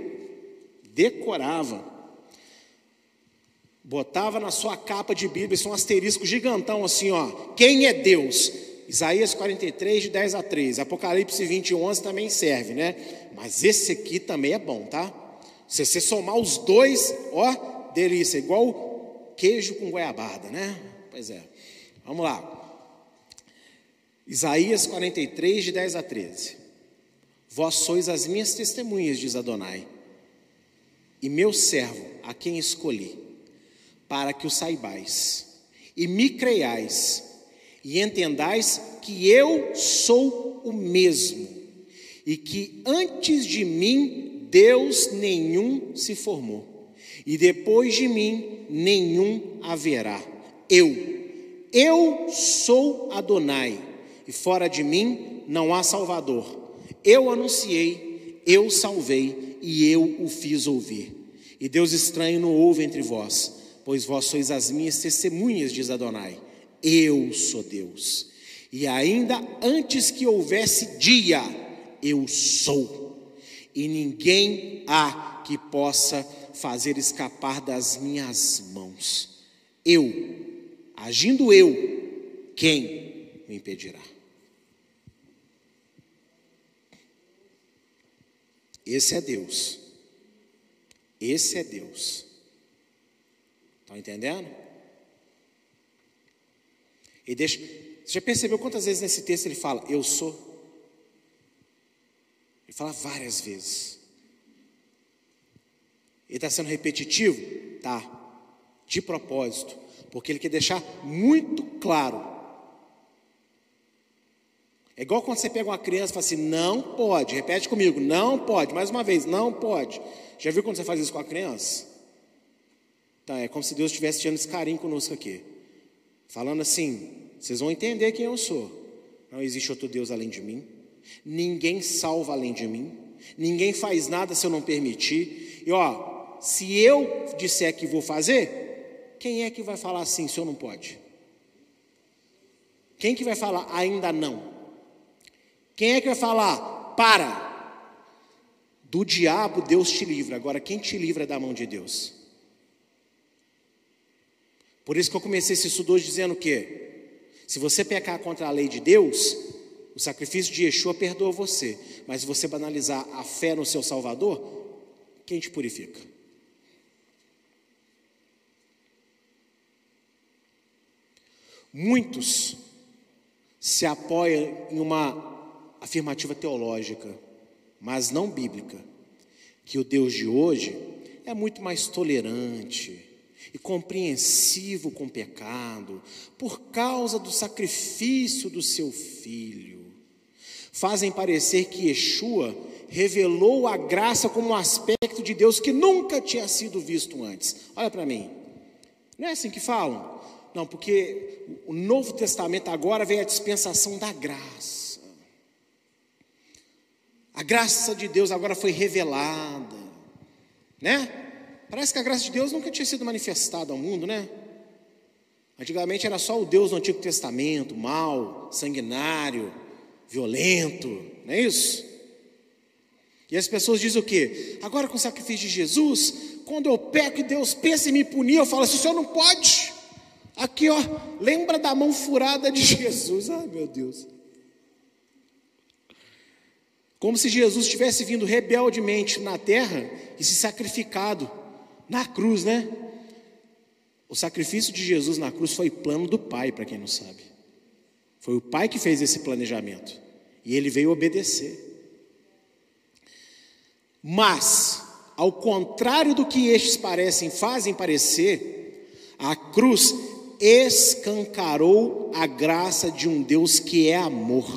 Decorava. Botava na sua capa de Bíblia, isso é um asterisco gigantão assim, ó. Quem é Deus? Isaías 43, de 10 a 13. Apocalipse 20, 11 também serve, né? Mas esse aqui também é bom, tá? Se você somar os dois, ó, delícia, igual queijo com goiabada, né? Pois é. Vamos lá. Isaías 43, de 10 a 13. Vós sois as minhas testemunhas, diz Adonai, e meu servo, a quem escolhi, para que o saibais, e me creiais, e entendais que eu sou o mesmo, e que antes de mim Deus nenhum se formou, e depois de mim nenhum haverá. Eu, eu sou Adonai, e fora de mim não há Salvador. Eu anunciei, eu salvei, e eu o fiz ouvir. E Deus estranho não houve entre vós, pois vós sois as minhas testemunhas, diz Adonai. Eu sou Deus. E ainda antes que houvesse dia, eu sou e ninguém há que possa fazer escapar das minhas mãos. Eu, agindo eu, quem me impedirá? Esse é Deus. Esse é Deus. Estão entendendo? E deixa. Você já percebeu quantas vezes nesse texto ele fala, eu sou? Ele fala várias vezes. Ele está sendo repetitivo? Tá. De propósito. Porque ele quer deixar muito claro é igual quando você pega uma criança e fala assim: não pode, repete comigo, não pode, mais uma vez, não pode. Já viu quando você faz isso com a criança? Tá, é como se Deus estivesse tendo esse carinho conosco aqui, falando assim: vocês vão entender quem eu sou. Não existe outro Deus além de mim, ninguém salva além de mim, ninguém faz nada se eu não permitir. E ó, se eu disser que vou fazer, quem é que vai falar assim, se eu não pode? Quem que vai falar ainda não? Quem é que vai falar? Para. Do diabo Deus te livra. Agora, quem te livra da mão de Deus? Por isso que eu comecei esse estudo hoje dizendo que, se você pecar contra a lei de Deus, o sacrifício de Yeshua perdoa você. Mas se você banalizar a fé no seu Salvador, quem te purifica? Muitos se apoiam em uma afirmativa teológica, mas não bíblica, que o Deus de hoje é muito mais tolerante e compreensivo com o pecado, por causa do sacrifício do seu filho. Fazem parecer que Yeshua revelou a graça como um aspecto de Deus que nunca tinha sido visto antes. Olha para mim. Não é assim que falam? Não, porque o Novo Testamento agora vem a dispensação da graça. A graça de Deus agora foi revelada, né? Parece que a graça de Deus nunca tinha sido manifestada ao mundo, né? Antigamente era só o Deus do Antigo Testamento, mal, sanguinário, violento, não é isso? E as pessoas dizem o quê? Agora com o sacrifício de Jesus, quando eu peco e Deus pensa em me punir, eu falo assim: o senhor não pode. Aqui, ó, lembra da mão furada de Jesus. Ai, meu Deus. Como se Jesus tivesse vindo rebeldemente na terra e se sacrificado na cruz, né? O sacrifício de Jesus na cruz foi plano do Pai, para quem não sabe. Foi o Pai que fez esse planejamento. E ele veio obedecer. Mas, ao contrário do que estes parecem, fazem parecer, a cruz escancarou a graça de um Deus que é amor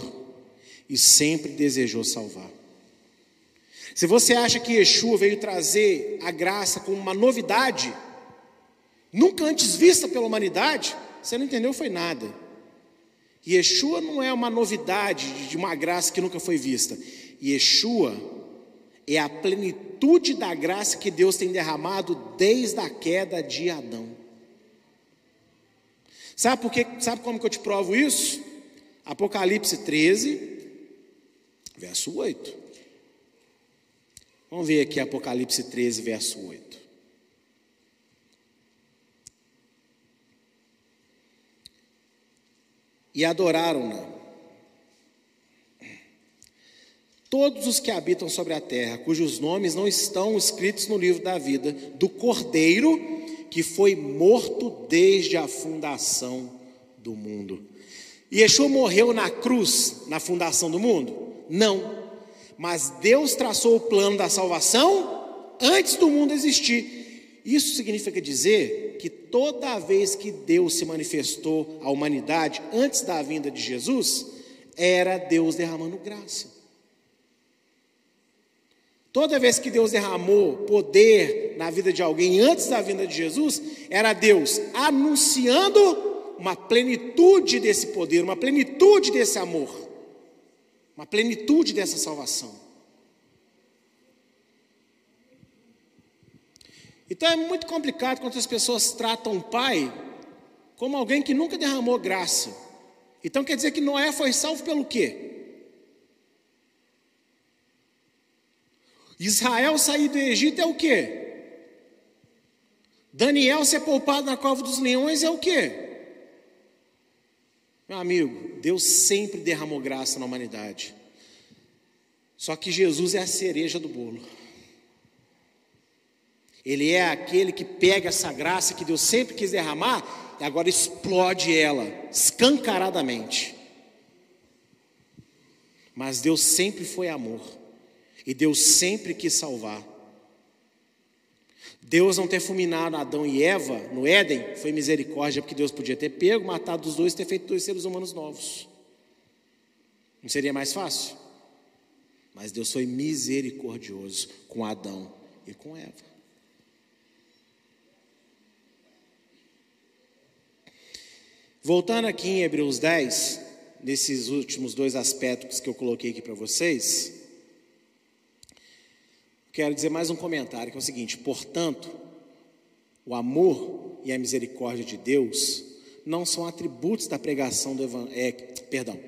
e sempre desejou salvar. Se você acha que Yeshua veio trazer a graça como uma novidade, nunca antes vista pela humanidade, você não entendeu foi nada. Yeshua não é uma novidade de uma graça que nunca foi vista. Yeshua é a plenitude da graça que Deus tem derramado desde a queda de Adão. Sabe por quê? Sabe como que eu te provo isso? Apocalipse 13, verso 8. Vamos ver aqui Apocalipse 13, verso 8. E adoraram-na. Todos os que habitam sobre a terra, cujos nomes não estão escritos no livro da vida do Cordeiro, que foi morto desde a fundação do mundo. E Yeshua morreu na cruz, na fundação do mundo? Não. Mas Deus traçou o plano da salvação antes do mundo existir. Isso significa dizer que toda vez que Deus se manifestou à humanidade antes da vinda de Jesus, era Deus derramando graça. Toda vez que Deus derramou poder na vida de alguém antes da vinda de Jesus, era Deus anunciando uma plenitude desse poder, uma plenitude desse amor uma plenitude dessa salvação. Então é muito complicado quando as pessoas tratam o pai como alguém que nunca derramou graça. Então quer dizer que Noé foi salvo pelo quê? Israel sair do Egito é o quê? Daniel ser poupado na cova dos leões é o quê? Meu amigo, Deus sempre derramou graça na humanidade. Só que Jesus é a cereja do bolo. Ele é aquele que pega essa graça que Deus sempre quis derramar e agora explode ela, escancaradamente. Mas Deus sempre foi amor, e Deus sempre quis salvar. Deus não ter fulminado Adão e Eva no Éden foi misericórdia, porque Deus podia ter pego, matado os dois e ter feito dois seres humanos novos. Não seria mais fácil? Mas Deus foi misericordioso com Adão e com Eva. Voltando aqui em Hebreus 10, nesses últimos dois aspectos que eu coloquei aqui para vocês, quero dizer mais um comentário, que é o seguinte: portanto, o amor e a misericórdia de Deus não são atributos da pregação do evangelho. É, perdão.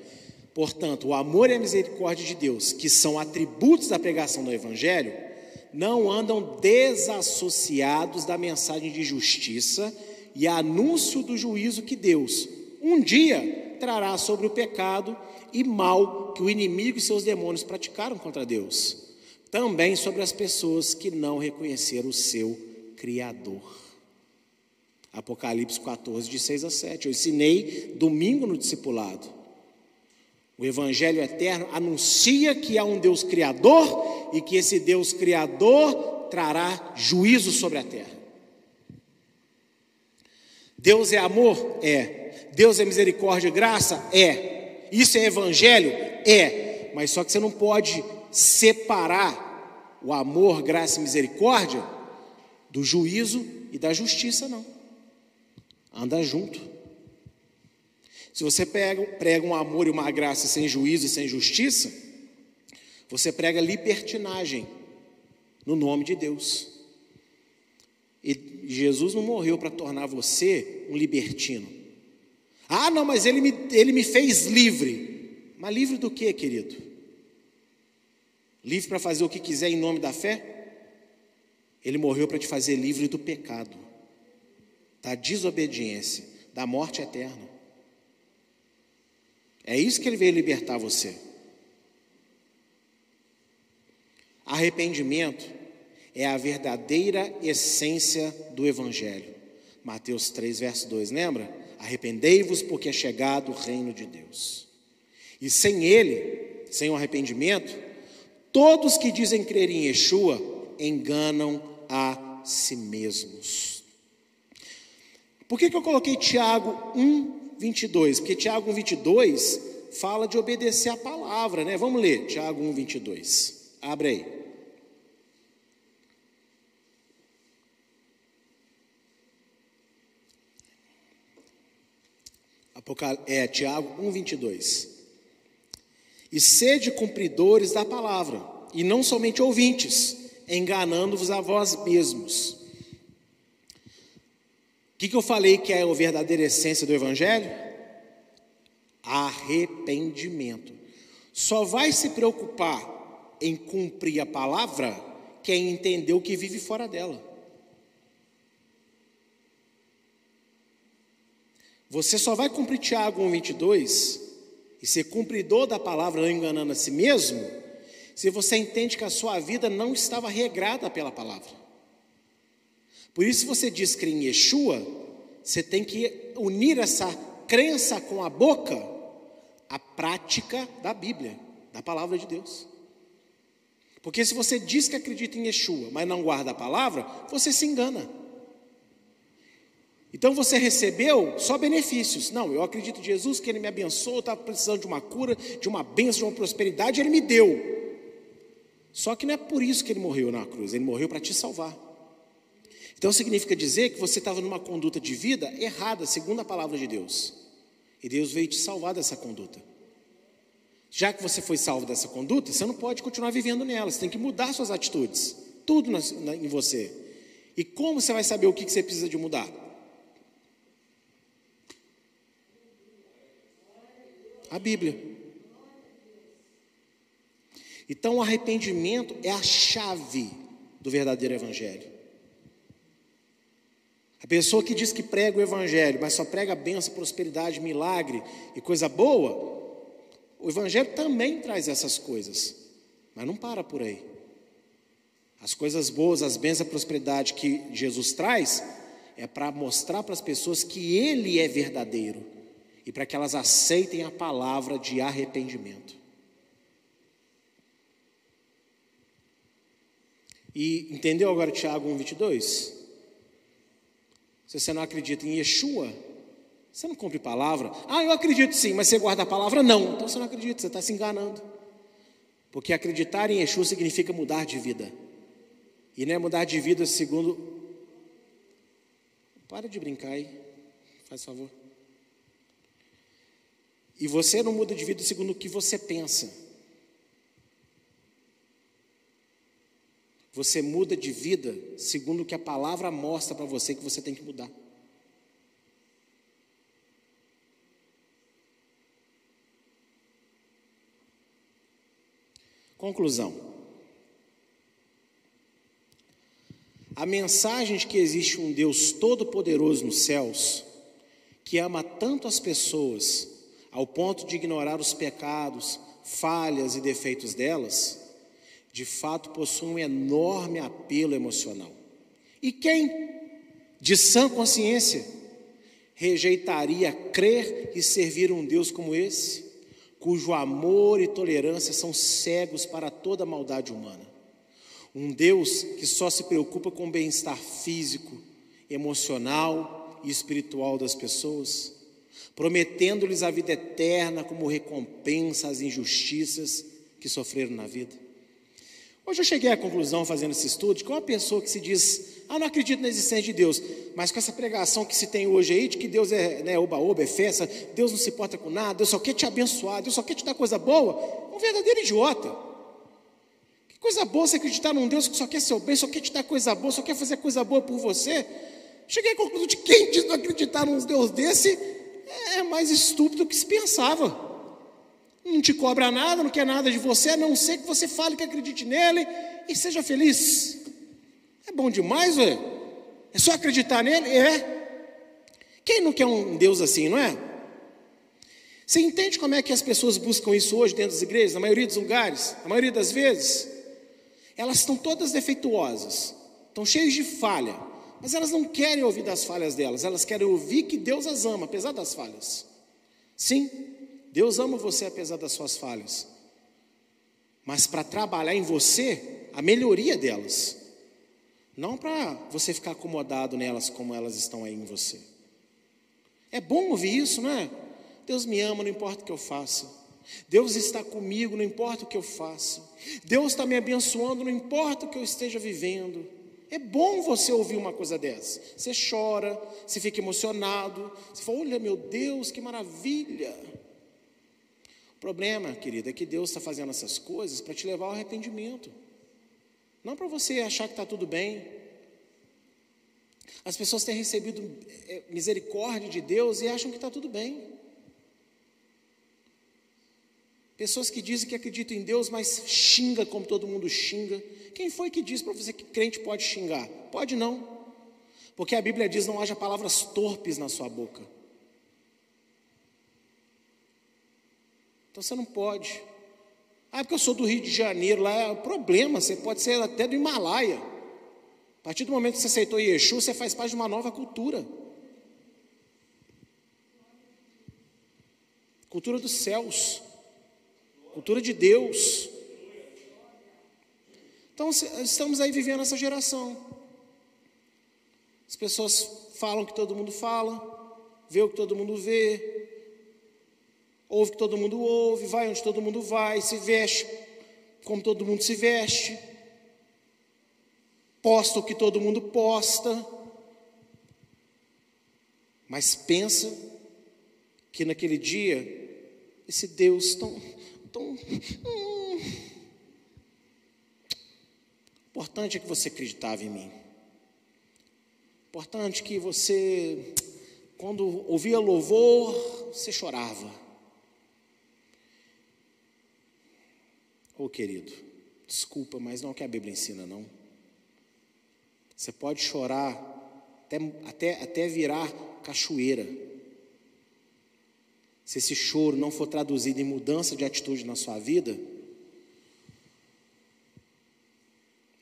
Portanto, o amor e a misericórdia de Deus, que são atributos da pregação do evangelho, não andam desassociados da mensagem de justiça e anúncio do juízo que Deus um dia trará sobre o pecado e mal que o inimigo e seus demônios praticaram contra Deus. Também sobre as pessoas que não reconheceram o seu Criador. Apocalipse 14, de 6 a 7. Eu ensinei domingo no discipulado. O Evangelho eterno anuncia que há um Deus Criador e que esse Deus Criador trará juízo sobre a terra. Deus é amor? É. Deus é misericórdia e graça? É. Isso é evangelho? É. Mas só que você não pode separar o amor, graça e misericórdia do juízo e da justiça, não. Anda junto. Se você prega, um amor e uma graça sem juízo e sem justiça, você prega libertinagem no nome de Deus. E Jesus não morreu para tornar você um libertino. Ah, não, mas ele me, ele me fez livre. Mas livre do que, querido? Livre para fazer o que quiser em nome da fé? Ele morreu para te fazer livre do pecado, da desobediência, da morte eterna. É isso que ele veio libertar você. Arrependimento é a verdadeira essência do Evangelho. Mateus 3, verso 2, lembra? Arrependei-vos, porque é chegado o reino de Deus. E sem ele, sem o arrependimento, todos que dizem crer em Yeshua enganam a si mesmos. Por que, que eu coloquei Tiago 1, 22? Porque Tiago 1, 22 fala de obedecer a palavra, né? Vamos ler Tiago 1, 22. Abre aí. É, Tiago 1,22. E sede cumpridores da palavra, e não somente ouvintes, enganando-vos a vós mesmos. O que, que eu falei que é a verdadeira essência do Evangelho? Arrependimento. Só vai se preocupar em cumprir a palavra quem entendeu que vive fora dela. Você só vai cumprir Tiago 1,22 e ser cumpridor da palavra, não enganando a si mesmo, se você entende que a sua vida não estava regrada pela palavra. Por isso, se você diz crer em Yeshua, você tem que unir essa crença com a boca à prática da Bíblia, da palavra de Deus. Porque se você diz que acredita em Yeshua, mas não guarda a palavra, você se engana. Então você recebeu só benefícios. Não, eu acredito em Jesus, que Ele me abençoou, estava precisando de uma cura, de uma bênção, de uma prosperidade, Ele me deu. Só que não é por isso que Ele morreu na cruz, Ele morreu para te salvar. Então significa dizer que você estava numa conduta de vida errada, segundo a palavra de Deus. E Deus veio te salvar dessa conduta. Já que você foi salvo dessa conduta, você não pode continuar vivendo nela, você tem que mudar suas atitudes, tudo em você. E como você vai saber o que você precisa de mudar? A Bíblia. Então, o arrependimento é a chave do verdadeiro Evangelho. A pessoa que diz que prega o Evangelho, mas só prega bênção, prosperidade, milagre e coisa boa, o Evangelho também traz essas coisas. Mas não para por aí. As coisas boas, as bênçãos, a prosperidade que Jesus traz é para mostrar para as pessoas que Ele é verdadeiro e para que elas aceitem a palavra de arrependimento. E entendeu agora Tiago 1,22? Se você não acredita em Yeshua, você não cumpre palavra. Ah, eu acredito sim, mas você guarda a palavra? Não. Então você não acredita, você está se enganando. Porque acreditar em Yeshua significa mudar de vida. E não é mudar de vida segundo. Para de brincar aí, faz favor. E você não muda de vida segundo o que você pensa. Você muda de vida segundo o que a palavra mostra para você que você tem que mudar. Conclusão. A mensagem de que existe um Deus todo-poderoso nos céus, que ama tanto as pessoas, ao ponto de ignorar os pecados, falhas e defeitos delas, de fato possui um enorme apelo emocional. E quem, de sã consciência, rejeitaria crer e servir um Deus como esse, cujo amor e tolerância são cegos para toda maldade humana? Um Deus que só se preocupa com o bem-estar físico, emocional e espiritual das pessoas, prometendo-lhes a vida eterna como recompensa às injustiças que sofreram na vida. Hoje eu cheguei à conclusão, fazendo esse estudo, que uma pessoa que se diz, ah, não acredito na existência de Deus, mas com essa pregação que se tem hoje aí, de que Deus é né, oba-oba, é festa, Deus não se importa com nada, Deus só quer te abençoar, Deus só quer te dar coisa boa, é um verdadeiro idiota. Que coisa boa você acreditar num Deus que só quer seu bem, só quer te dar coisa boa, só quer fazer coisa boa por você. Cheguei à conclusão de quem diz não acreditar num Deus desse é mais estúpido do que se pensava não te cobra nada, não quer nada de você, a não ser que você fale que acredite nele e seja feliz. É bom demais, ué. É só acreditar nele? É. Quem não quer um Deus assim, não é? Você entende como é que as pessoas buscam isso hoje dentro das igrejas, na maioria dos lugares, na maioria das vezes? Elas estão todas defeituosas, estão cheias de falha, mas elas não querem ouvir das falhas delas, elas querem ouvir que Deus as ama, apesar das falhas. Sim, Deus ama você apesar das suas falhas, mas para trabalhar em você a melhoria delas, não para você ficar acomodado nelas como elas estão aí em você. É bom ouvir isso, não é? Deus me ama, não importa o que eu faça. Deus está comigo, não importa o que eu faça. Deus está me abençoando, não importa o que eu esteja vivendo. É bom você ouvir uma coisa dessa. Você chora, você fica emocionado, você fala: olha, meu Deus, que maravilha problema, querida, é que Deus está fazendo essas coisas para te levar ao arrependimento. Não para você achar que está tudo bem. As pessoas têm recebido é, misericórdia de Deus e acham que está tudo bem. Pessoas que dizem que acreditam em Deus, mas xinga como todo mundo xinga. Quem foi que disse para você que crente pode xingar? Pode não. Porque a Bíblia diz: não haja palavras torpes na sua boca. Então você não pode. Ah, porque eu sou do Rio de Janeiro, lá é o problema, você pode ser até do Himalaia. A partir do momento que você aceitou Yeshua, você faz parte de uma nova cultura. Cultura dos céus. Cultura de Deus. Então estamos aí vivendo essa geração. As pessoas falam o que todo mundo fala, vê o que todo mundo vê, ouve o que todo mundo ouve, vai onde todo mundo vai, se veste como todo mundo se veste, posta o que todo mundo posta, mas pensa que naquele dia, esse Deus tão. tão importante é que você acreditava em mim. Importante que você, quando ouvia louvor, você chorava. Ô oh, querido, desculpa, mas não é o que a Bíblia ensina, não. Você pode chorar até, até, até virar cachoeira. Se esse choro não for traduzido em mudança de atitude na sua vida,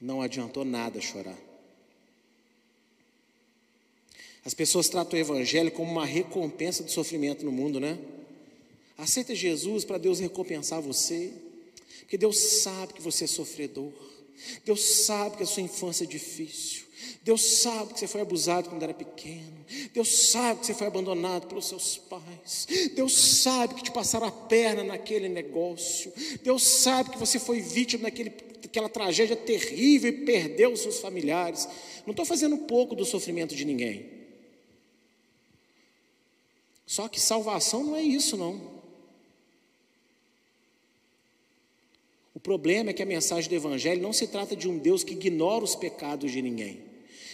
Não adiantou nada chorar. As pessoas tratam o Evangelho como uma recompensa do sofrimento no mundo, né? Aceita Jesus para Deus recompensar você, porque Deus sabe que você é sofredor, Deus sabe que a sua infância é difícil, Deus sabe que você foi abusado quando era pequeno, Deus sabe que você foi abandonado pelos seus pais, Deus sabe que te passaram a perna naquele negócio, Deus sabe que você foi vítima daquele, daquela tragédia terrível e perdeu os seus familiares. Não estou fazendo pouco do sofrimento de ninguém. Só que salvação não é isso, não. O problema é que a mensagem do Evangelho não se trata de um Deus que ignora os pecados de ninguém,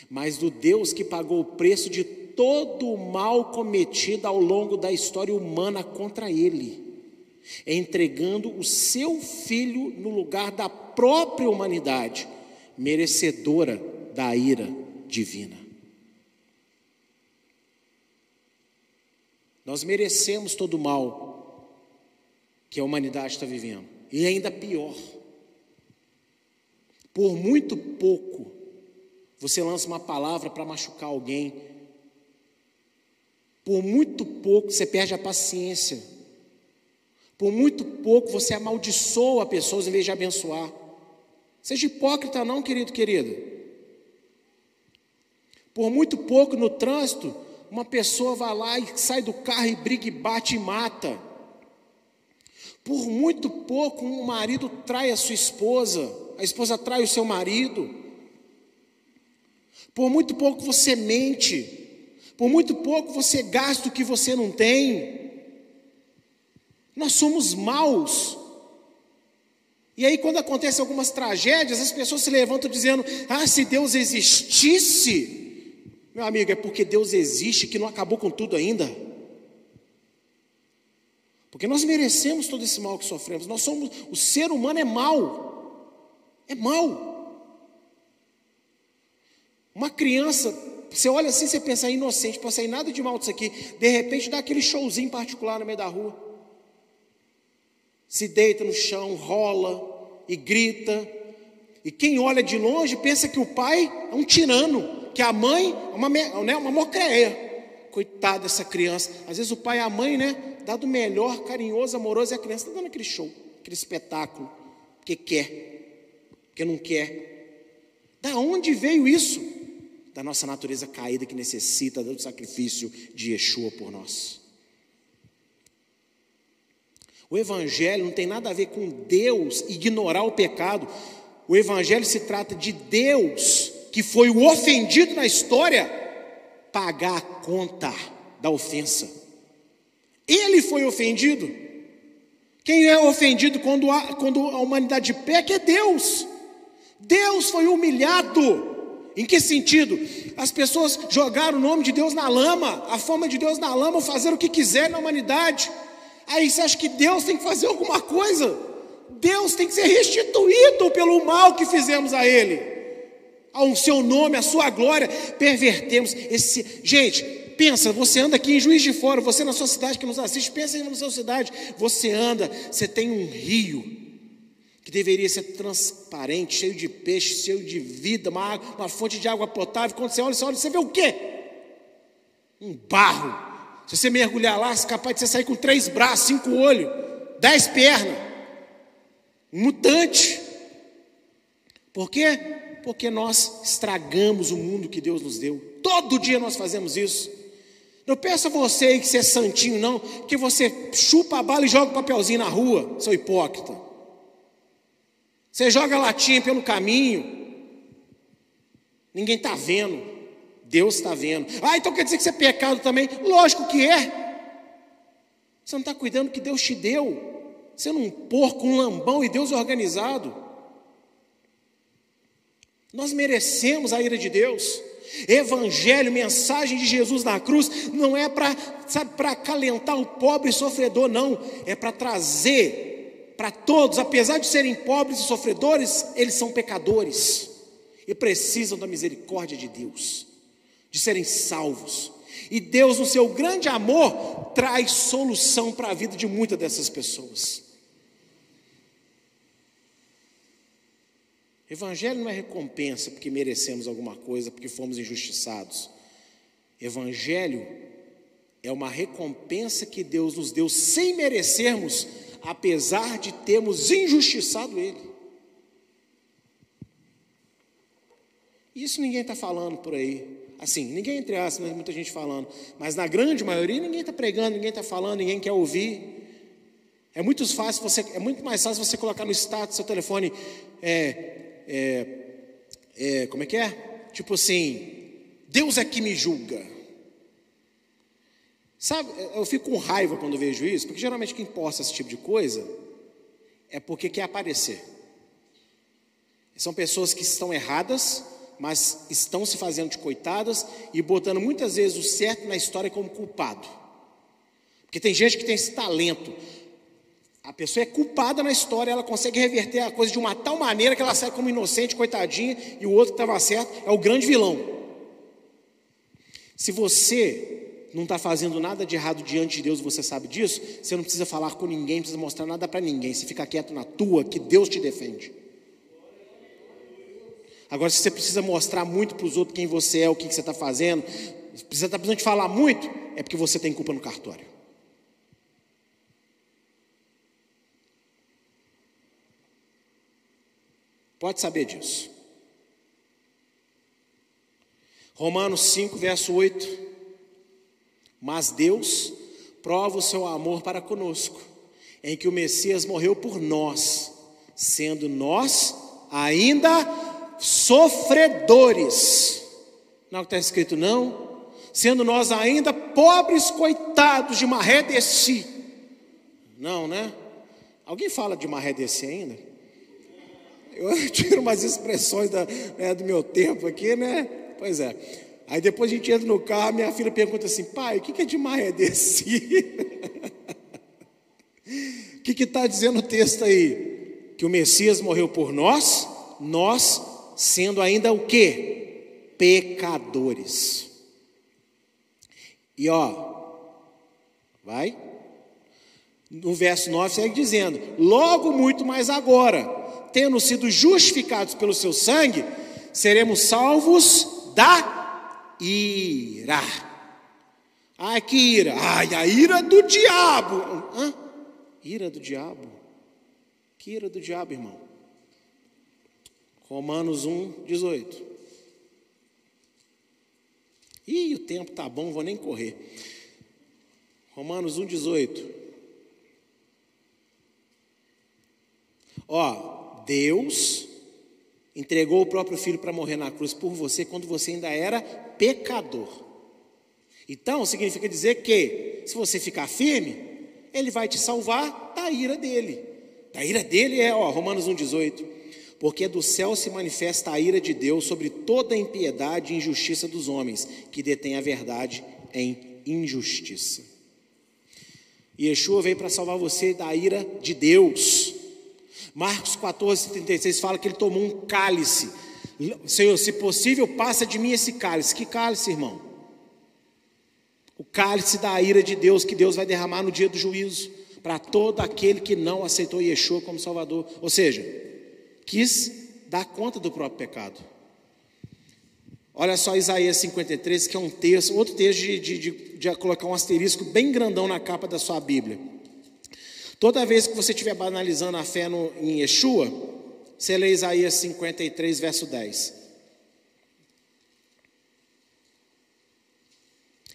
mas do Deus que pagou o preço de todo o mal cometido ao longo da história humana contra ele, entregando o seu filho no lugar da própria humanidade, merecedora da ira divina. Nós merecemos todo o mal que a humanidade está vivendo. E ainda pior. Por muito pouco, você lança uma palavra para machucar alguém. Por muito pouco, você perde a paciência. Por muito pouco, você amaldiçoa pessoas em vez de abençoar. Seja hipócrita, não, querido, querida. Por muito pouco no trânsito, uma pessoa vai lá e sai do carro e briga e bate e mata. Por muito pouco, um marido trai a sua esposa, a esposa trai o seu marido. Por muito pouco você mente, por muito pouco você gasta o que você não tem. Nós somos maus. E aí, quando acontecem algumas tragédias, as pessoas se levantam dizendo: Ah, se Deus existisse, meu amigo, é porque Deus existe que não acabou com tudo ainda. Porque nós merecemos todo esse mal que sofremos. Nós somos, o ser humano é mal. É mal. Uma criança, você olha assim, você pensa é inocente, pode sair nada de mal disso aqui. De repente dá aquele showzinho particular no meio da rua. Se deita no chão, rola e grita. E quem olha de longe pensa que o pai é um tirano que a mãe é uma, né, uma. Coitada dessa criança. Às vezes o pai e a mãe, né? Dado melhor, carinhoso, amoroso, e a criança está dando aquele show, aquele espetáculo. Porque quer, porque não quer. Da onde veio isso? Da nossa natureza caída que necessita do sacrifício de Yeshua por nós. O Evangelho não tem nada a ver com Deus ignorar o pecado. O Evangelho se trata de Deus que foi o ofendido na história, pagar a conta da ofensa. Ele foi ofendido. Quem é ofendido quando a, quando a humanidade peca é Deus. Deus foi humilhado. Em que sentido? As pessoas jogaram o nome de Deus na lama, a fama de Deus na lama, fazer o que quiser na humanidade. Aí você acha que Deus tem que fazer alguma coisa? Deus tem que ser restituído pelo mal que fizemos a Ele ao seu nome, à sua glória, pervertemos esse. Gente, pensa, você anda aqui em Juiz de Fora, você na sua cidade que nos assiste, pensa na sua cidade. Você anda, você tem um rio que deveria ser transparente, cheio de peixe, cheio de vida, uma, uma fonte de água potável. Quando você olha, você olha, você vê o quê? Um barro. Se você mergulhar lá, é capaz de você sair com três braços, cinco olhos, dez pernas. Um mutante. Por quê? porque nós estragamos o mundo que Deus nos deu. Todo dia nós fazemos isso. Não peço a você que você é santinho, não, que você chupa a bala e joga o papelzinho na rua, seu hipócrita. Você joga latinha pelo caminho, ninguém está vendo, Deus está vendo. Ah, então quer dizer que você é pecado também? Lógico que é. Você não está cuidando que Deus te deu. Você não um porco, um lambão e Deus é organizado. Nós merecemos a ira de Deus. Evangelho, mensagem de Jesus na cruz, não é para para acalentar o pobre sofredor, não, é para trazer para todos, apesar de serem pobres e sofredores, eles são pecadores e precisam da misericórdia de Deus, de serem salvos. E Deus, no seu grande amor, traz solução para a vida de muitas dessas pessoas. Evangelho não é recompensa porque merecemos alguma coisa, porque fomos injustiçados. Evangelho é uma recompensa que Deus nos deu sem merecermos, apesar de termos injustiçado Ele. Isso ninguém está falando por aí. Assim, ninguém entre aspas, né? muita gente falando. Mas na grande maioria ninguém está pregando, ninguém está falando, ninguém quer ouvir. É muito fácil você, é muito mais fácil você colocar no status seu telefone, é, é, é, como é que é? Tipo assim, Deus é que me julga. Sabe, eu fico com raiva quando vejo isso, porque geralmente quem posta esse tipo de coisa é porque quer aparecer. São pessoas que estão erradas, mas estão se fazendo de coitadas e botando muitas vezes o certo na história como culpado. Porque tem gente que tem esse talento. A pessoa é culpada na história, ela consegue reverter a coisa de uma tal maneira que ela sai como inocente, coitadinha, e o outro que estava certo é o grande vilão. Se você não está fazendo nada de errado diante de Deus, você sabe disso, você não precisa falar com ninguém, não precisa mostrar nada para ninguém. Você fica quieto na tua, que Deus te defende. Agora, se você precisa mostrar muito para os outros quem você é, o que, que você está fazendo, precisa estar tá precisando de falar muito, é porque você tem culpa no cartório. Pode saber disso. Romanos 5, verso 8. Mas Deus prova o seu amor para conosco, em que o Messias morreu por nós, sendo nós ainda sofredores. Não está escrito, não? Sendo nós ainda pobres coitados de maré si. Não, né? Alguém fala de maré si ainda? Eu tiro umas expressões da, né, do meu tempo aqui, né? Pois é. Aí depois a gente entra no carro, minha filha pergunta assim: pai, o que é de maré si? O que está dizendo o texto aí? Que o Messias morreu por nós, nós sendo ainda o que? Pecadores. E ó, vai. No verso 9 segue dizendo: Logo muito mais agora, tendo sido justificados pelo seu sangue, seremos salvos da ira. Ai, que ira? Ai, a ira do diabo. Hã? Ira do diabo? Que ira do diabo, irmão? Romanos 1, 18. Ih, o tempo tá bom, vou nem correr. Romanos 1, 18. Ó, Deus entregou o próprio filho para morrer na cruz por você quando você ainda era pecador. Então, significa dizer que, se você ficar firme, ele vai te salvar da ira dele. Da ira dele é, ó, Romanos 1,18 porque do céu se manifesta a ira de Deus sobre toda a impiedade e injustiça dos homens, que detêm a verdade em injustiça. Yeshua veio para salvar você da ira de Deus. Marcos 14, 36 fala que ele tomou um cálice. Senhor, se possível, passa de mim esse cálice. Que cálice, irmão? O cálice da ira de Deus que Deus vai derramar no dia do juízo para todo aquele que não aceitou Yeshua como Salvador. Ou seja, quis dar conta do próprio pecado. Olha só Isaías 53, que é um texto, outro texto de, de, de, de colocar um asterisco bem grandão na capa da sua Bíblia. Toda vez que você estiver banalizando a fé no, em Yeshua, você lê Isaías 53, verso 10.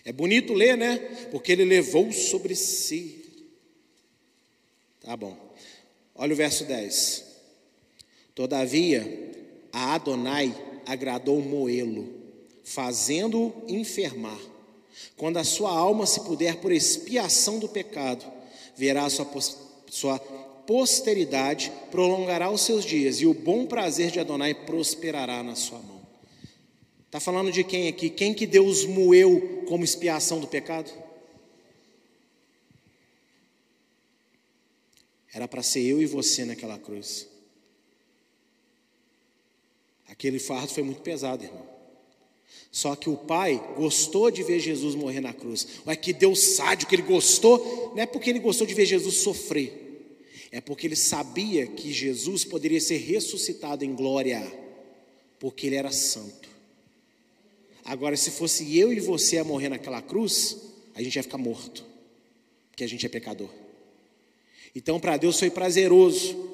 É bonito ler, né? Porque ele levou sobre si. Tá bom. Olha o verso 10. Todavia, a Adonai agradou moê-lo, fazendo-o enfermar. Quando a sua alma se puder por expiação do pecado, verá sua, sua posteridade, prolongará os seus dias, e o bom prazer de Adonai prosperará na sua mão. Está falando de quem aqui? Quem que Deus moeu como expiação do pecado? Era para ser eu e você naquela cruz. Aquele fardo foi muito pesado, irmão. Só que o pai gostou de ver Jesus morrer na cruz. Não é que Deus sádico, que ele gostou, não é porque ele gostou de ver Jesus sofrer. É porque ele sabia que Jesus poderia ser ressuscitado em glória, porque ele era santo. Agora, se fosse eu e você a morrer naquela cruz, a gente ia ficar morto, porque a gente é pecador. Então, para Deus foi prazeroso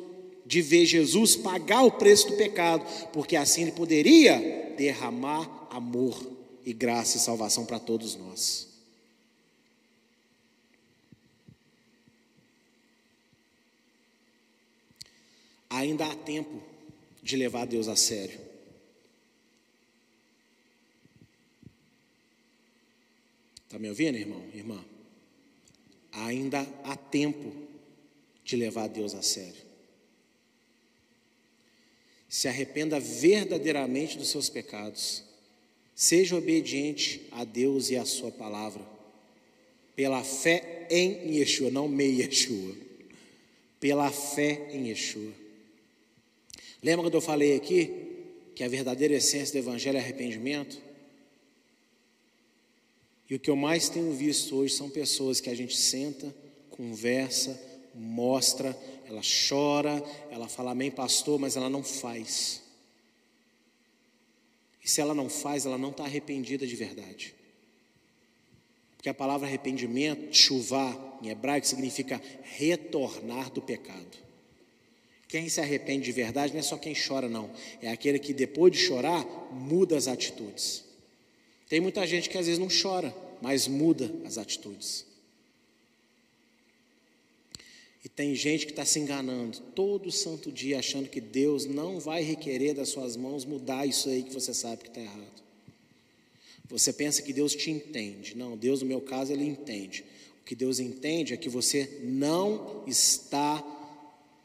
de ver Jesus pagar o preço do pecado, porque assim ele poderia derramar amor e graça e salvação para todos nós. Ainda há tempo de levar Deus a sério. Está me ouvindo, irmão? Irmã? Ainda há tempo de levar Deus a sério. Se arrependa verdadeiramente dos seus pecados. Seja obediente a Deus e a Sua palavra. Pela fé em Yeshua, não meia Yeshua. Pela fé em Yeshua. Lembra quando eu falei aqui que a verdadeira essência do Evangelho é arrependimento? E o que eu mais tenho visto hoje são pessoas que a gente senta, conversa, mostra, ela chora, ela fala amém, pastor, mas ela não faz. E se ela não faz, ela não está arrependida de verdade. Porque a palavra arrependimento, chuvá, em hebraico, significa retornar do pecado. Quem se arrepende de verdade não é só quem chora, não. É aquele que depois de chorar, muda as atitudes. Tem muita gente que às vezes não chora, mas muda as atitudes. E tem gente que está se enganando todo santo dia, achando que Deus não vai requerer das suas mãos mudar isso aí que você sabe que está errado. Você pensa que Deus te entende. Não, Deus, no meu caso, Ele entende. O que Deus entende é que você não está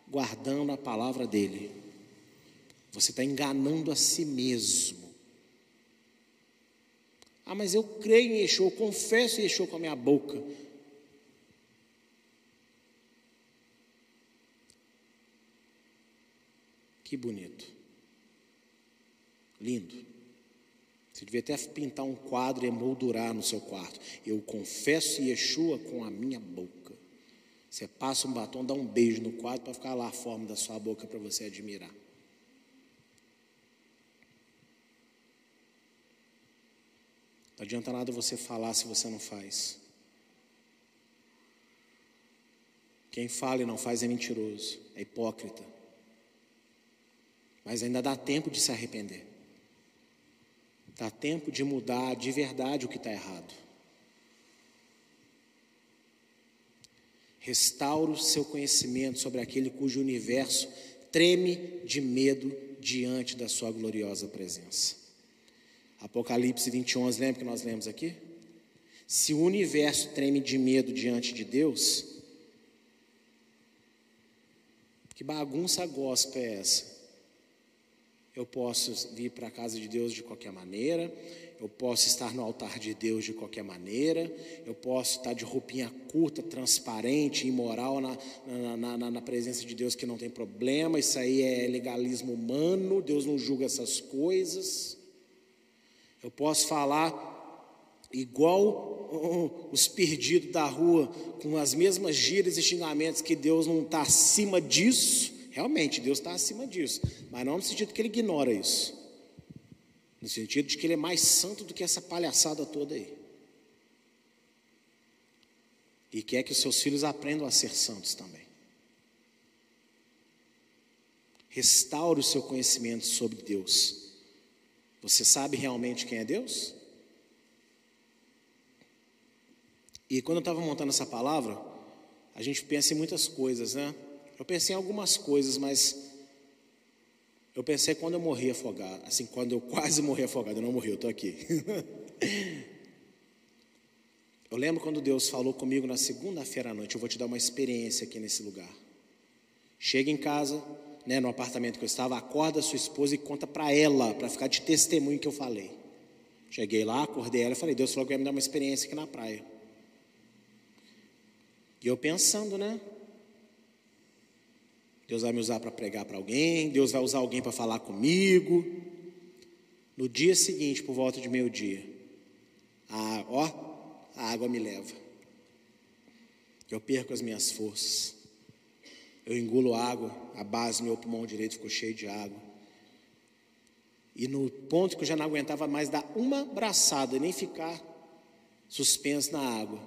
guardando a palavra dEle. Você está enganando a si mesmo. Ah, mas eu creio em Yeshua, eu confesso Yeshua com a minha boca. Que bonito. Lindo. Você devia até pintar um quadro e emoldurar no seu quarto. Eu confesso Yeshua com a minha boca. Você passa um batom, dá um beijo no quadro para ficar lá a forma da sua boca para você admirar. Não adianta nada você falar se você não faz. Quem fala e não faz é mentiroso, é hipócrita. Mas ainda dá tempo de se arrepender. Dá tempo de mudar de verdade o que está errado. Restaura o seu conhecimento sobre aquele cujo universo treme de medo diante da sua gloriosa presença. Apocalipse 21, lembra que nós lemos aqui? Se o universo treme de medo diante de Deus, que bagunça gospel é essa? Eu posso vir para a casa de Deus de qualquer maneira, eu posso estar no altar de Deus de qualquer maneira, eu posso estar de roupinha curta, transparente, imoral na, na, na, na, presença de Deus que não tem problema, isso aí é legalismo humano, Deus não julga essas coisas. Eu posso falar igual os perdidos da rua, com as mesmas gírias e xingamentos, que Deus não está acima disso. Realmente, Deus está acima disso, mas não no sentido que ele ignora isso, no sentido de que ele é mais santo do que essa palhaçada toda aí. E quer que os seus filhos aprendam a ser santos também. Restaure o seu conhecimento sobre Deus. Você sabe realmente quem é Deus? E quando eu estava montando essa palavra, a gente pensa em muitas coisas, né? Eu pensei em algumas coisas, mas eu pensei quando eu morri afogado, assim, quando eu quase morri afogado, eu não morri, eu estou aqui. eu lembro quando Deus falou comigo na segunda-feira à noite, eu vou te dar uma experiência aqui nesse lugar. Chega em casa, né, no apartamento que eu estava, acorda sua esposa e conta para ela, para ficar de testemunho que eu falei. Cheguei lá, acordei ela e falei, Deus falou que ia me dar uma experiência aqui na praia. E eu pensando, né? Deus vai me usar para pregar para alguém, Deus vai usar alguém para falar comigo. No dia seguinte, por volta de meio-dia, a, ó, a água me leva. Eu perco as minhas forças. Eu engulo água, a base do meu pulmão direito ficou cheio de água. E no ponto que eu já não aguentava mais dar uma braçada, nem ficar suspenso na água,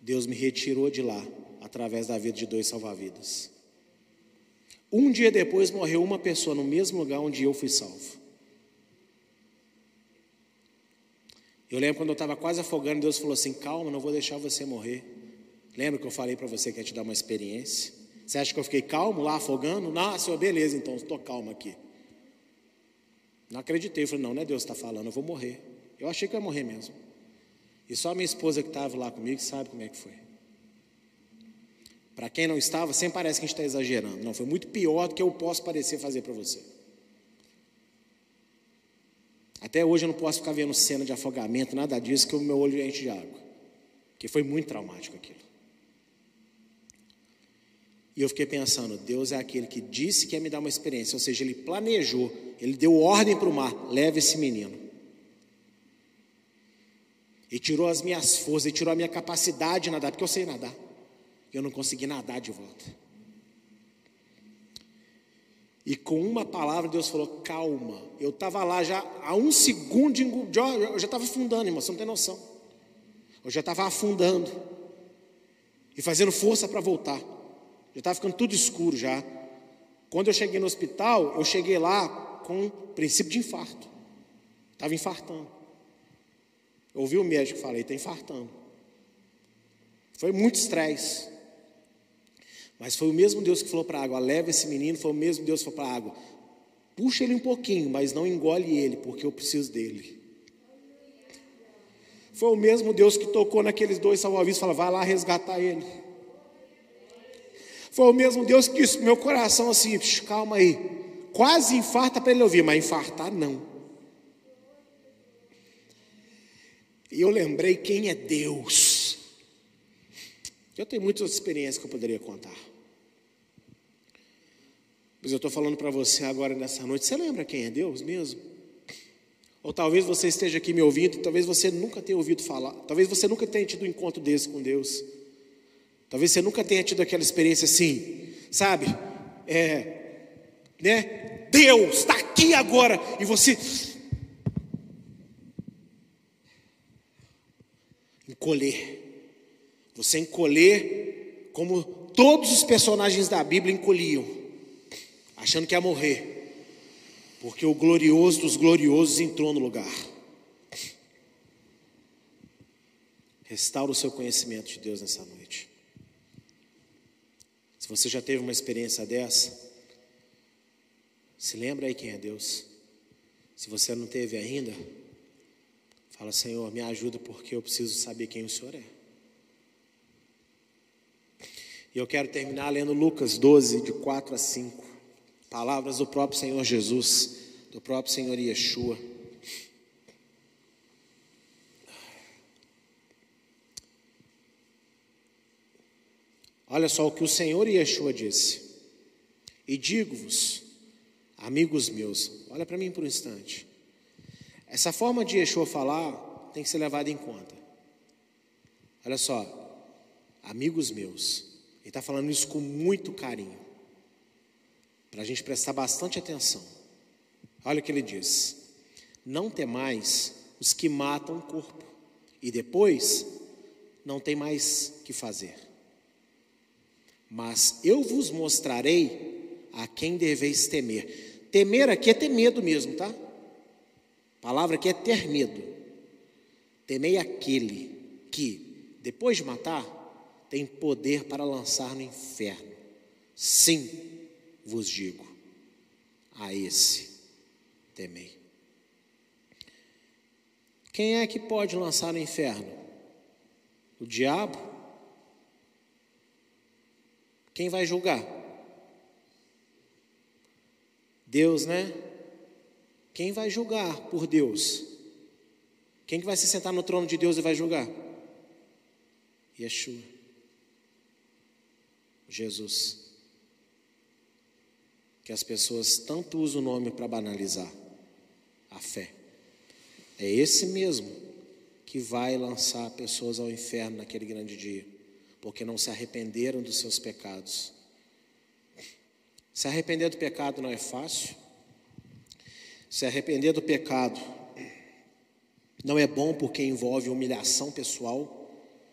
Deus me retirou de lá, através da vida de dois salva-vidas. Um dia depois morreu uma pessoa no mesmo lugar onde eu fui salvo. Eu lembro quando eu estava quase afogando, Deus falou assim: calma, não vou deixar você morrer. Lembra que eu falei para você que ia te dar uma experiência? Você acha que eu fiquei calmo lá, afogando? Não, senhor, beleza, então, estou calmo aqui. Não acreditei, eu falei: não, não é Deus que está falando, eu vou morrer. Eu achei que eu ia morrer mesmo. E só minha esposa que estava lá comigo sabe como é que foi. Para quem não estava, sempre parece que a gente está exagerando. Não, foi muito pior do que eu posso parecer fazer para você. Até hoje eu não posso ficar vendo cena de afogamento, nada disso, que o meu olho enche de água. Que foi muito traumático aquilo. E eu fiquei pensando, Deus é aquele que disse que ia me dar uma experiência, ou seja, ele planejou, ele deu ordem para o mar, leve esse menino. E tirou as minhas forças, e tirou a minha capacidade de nadar, porque eu sei nadar. E eu não consegui nadar de volta. E com uma palavra Deus falou: calma. Eu estava lá já há um segundo, de, eu já estava afundando, irmão, você não tem noção. Eu já estava afundando e fazendo força para voltar. Já estava ficando tudo escuro já. Quando eu cheguei no hospital, eu cheguei lá com princípio de infarto. Estava infartando. Eu ouvi o médico falei, está infartando. Foi muito estresse. Mas foi o mesmo Deus que falou para a água: leva esse menino. Foi o mesmo Deus que falou para a água: puxa ele um pouquinho, mas não engole ele, porque eu preciso dele. Foi o mesmo Deus que tocou naqueles dois salva-vidas e falou: vai lá resgatar ele. Foi o mesmo Deus que disse meu coração assim: calma aí, quase infarta para ele ouvir, mas infartar não. E eu lembrei quem é Deus. Eu tenho muitas experiências que eu poderia contar. Mas eu estou falando para você agora nessa noite, você lembra quem é Deus mesmo? Ou talvez você esteja aqui me ouvindo, talvez você nunca tenha ouvido falar, talvez você nunca tenha tido um encontro desse com Deus. Talvez você nunca tenha tido aquela experiência assim, sabe? É, né? Deus está aqui agora e você encolher. Você encolher como todos os personagens da Bíblia encolhiam achando que ia morrer, porque o glorioso dos gloriosos entrou no lugar. Restaura o seu conhecimento de Deus nessa noite. Se você já teve uma experiência dessa, se lembra aí quem é Deus. Se você não teve ainda, fala: Senhor, me ajuda porque eu preciso saber quem o Senhor é. E eu quero terminar lendo Lucas 12, de 4 a 5. Palavras do próprio Senhor Jesus, do próprio Senhor Yeshua. Olha só o que o Senhor Yeshua disse. E digo-vos, amigos meus, olha para mim por um instante. Essa forma de Yeshua falar tem que ser levada em conta. Olha só, amigos meus, ele está falando isso com muito carinho para a gente prestar bastante atenção. Olha o que ele diz: Não temais os que matam o corpo, e depois não tem mais que fazer. Mas eu vos mostrarei a quem deveis temer. Temer aqui é ter medo mesmo, tá? A palavra aqui é ter medo. Temei aquele que, depois de matar, tem poder para lançar no inferno. Sim, vos digo, a esse temei. Quem é que pode lançar no inferno? O diabo? Quem vai julgar? Deus, né? Quem vai julgar por Deus? Quem que vai se sentar no trono de Deus e vai julgar? Yeshua. Jesus que as pessoas tanto usam o nome para banalizar a fé. É esse mesmo que vai lançar pessoas ao inferno naquele grande dia, porque não se arrependeram dos seus pecados, Se arrepender do pecado não é fácil. Se arrepender do pecado não é bom porque envolve humilhação pessoal.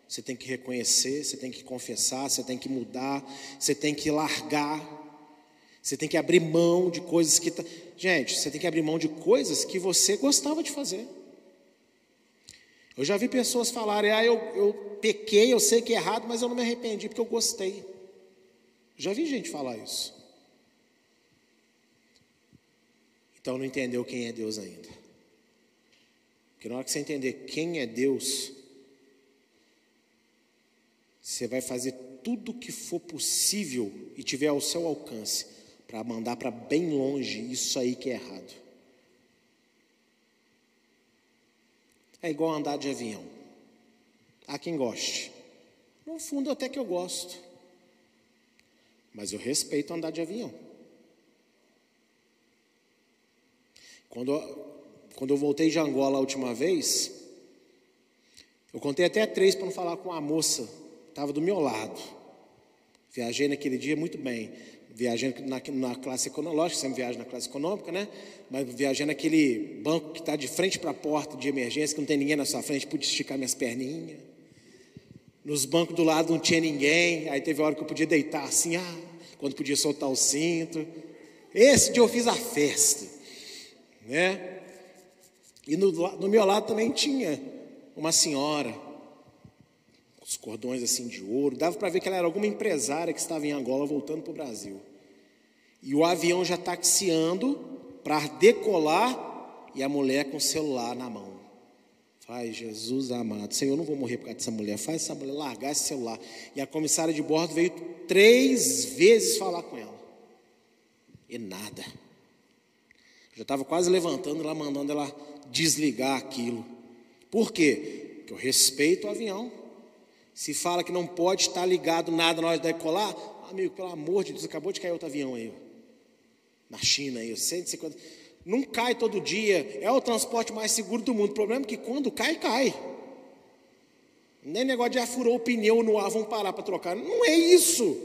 Você tem que reconhecer, você tem que confessar, você tem que mudar, você tem que largar, você tem que abrir mão de coisas que. Tá... Gente, você tem que abrir mão de coisas que você gostava de fazer. Eu já vi pessoas falarem: ah, eu, eu pequei, eu sei que é errado, mas eu não me arrependi porque eu gostei. Já vi gente falar isso. Então não entendeu quem é Deus ainda. Porque na hora que você entender quem é Deus, você vai fazer tudo o que for possível e tiver ao seu alcance para mandar para bem longe isso aí que é errado. É igual andar de avião. Há quem goste. No fundo, até que eu gosto. Mas eu respeito andar de avião. Quando, quando eu voltei de Angola a última vez, eu contei até três para não falar com a moça, estava do meu lado. Viajei naquele dia muito bem. Viajando na, na classe econômica, sempre viajo na classe econômica, né? Mas viajando naquele banco que está de frente para a porta de emergência, que não tem ninguém na sua frente, pude esticar minhas perninhas. Nos bancos do lado não tinha ninguém. Aí teve hora que eu podia deitar assim, ah, quando podia soltar o cinto. Esse dia eu fiz a festa, né? E no, no meu lado também tinha uma senhora, os cordões assim de ouro. Dava para ver que ela era alguma empresária que estava em Angola voltando para o Brasil. E o avião já taxiando para decolar e a mulher com o celular na mão. Faz, Jesus amado, Senhor, eu não vou morrer por causa dessa mulher. Faz essa mulher largar esse celular. E a comissária de bordo veio três vezes falar com ela. E nada. Já estava quase levantando lá, mandando ela desligar aquilo. Por quê? Porque eu respeito o avião. Se fala que não pode estar ligado nada na hora de decolar, amigo, pelo amor de Deus, acabou de cair outro avião aí. Na China aí, 150. Não cai todo dia, é o transporte mais seguro do mundo. O problema é que quando cai, cai. Nem negócio de ah, furou o pneu no ar, vão parar para trocar. Não é isso.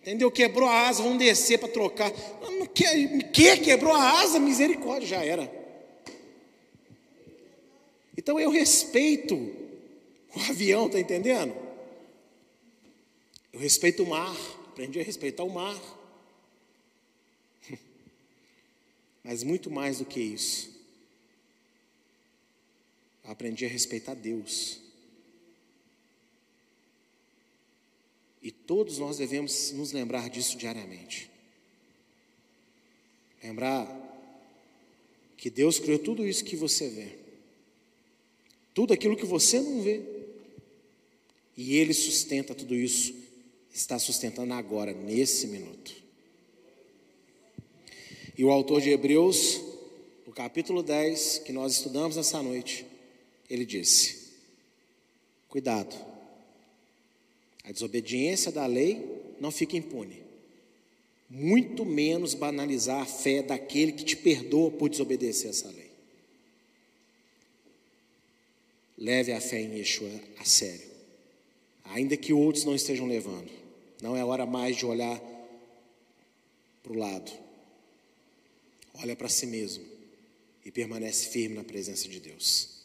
Entendeu? Quebrou a asa, vão descer para trocar. Não, que, que quebrou a asa? Misericórdia, já era. Então eu respeito o avião, está entendendo? Eu respeito o mar, aprendi a respeitar o mar. Mas muito mais do que isso, aprendi a respeitar Deus. E todos nós devemos nos lembrar disso diariamente. Lembrar que Deus criou tudo isso que você vê. Tudo aquilo que você não vê. E Ele sustenta tudo isso, está sustentando agora, nesse minuto. E o autor de Hebreus, no capítulo 10, que nós estudamos nessa noite, ele disse: Cuidado, a desobediência da lei não fica impune, muito menos banalizar a fé daquele que te perdoa por desobedecer essa lei. Leve a fé em Yeshua a sério ainda que outros não estejam levando. Não é hora mais de olhar para o lado olha para si mesmo e permanece firme na presença de Deus.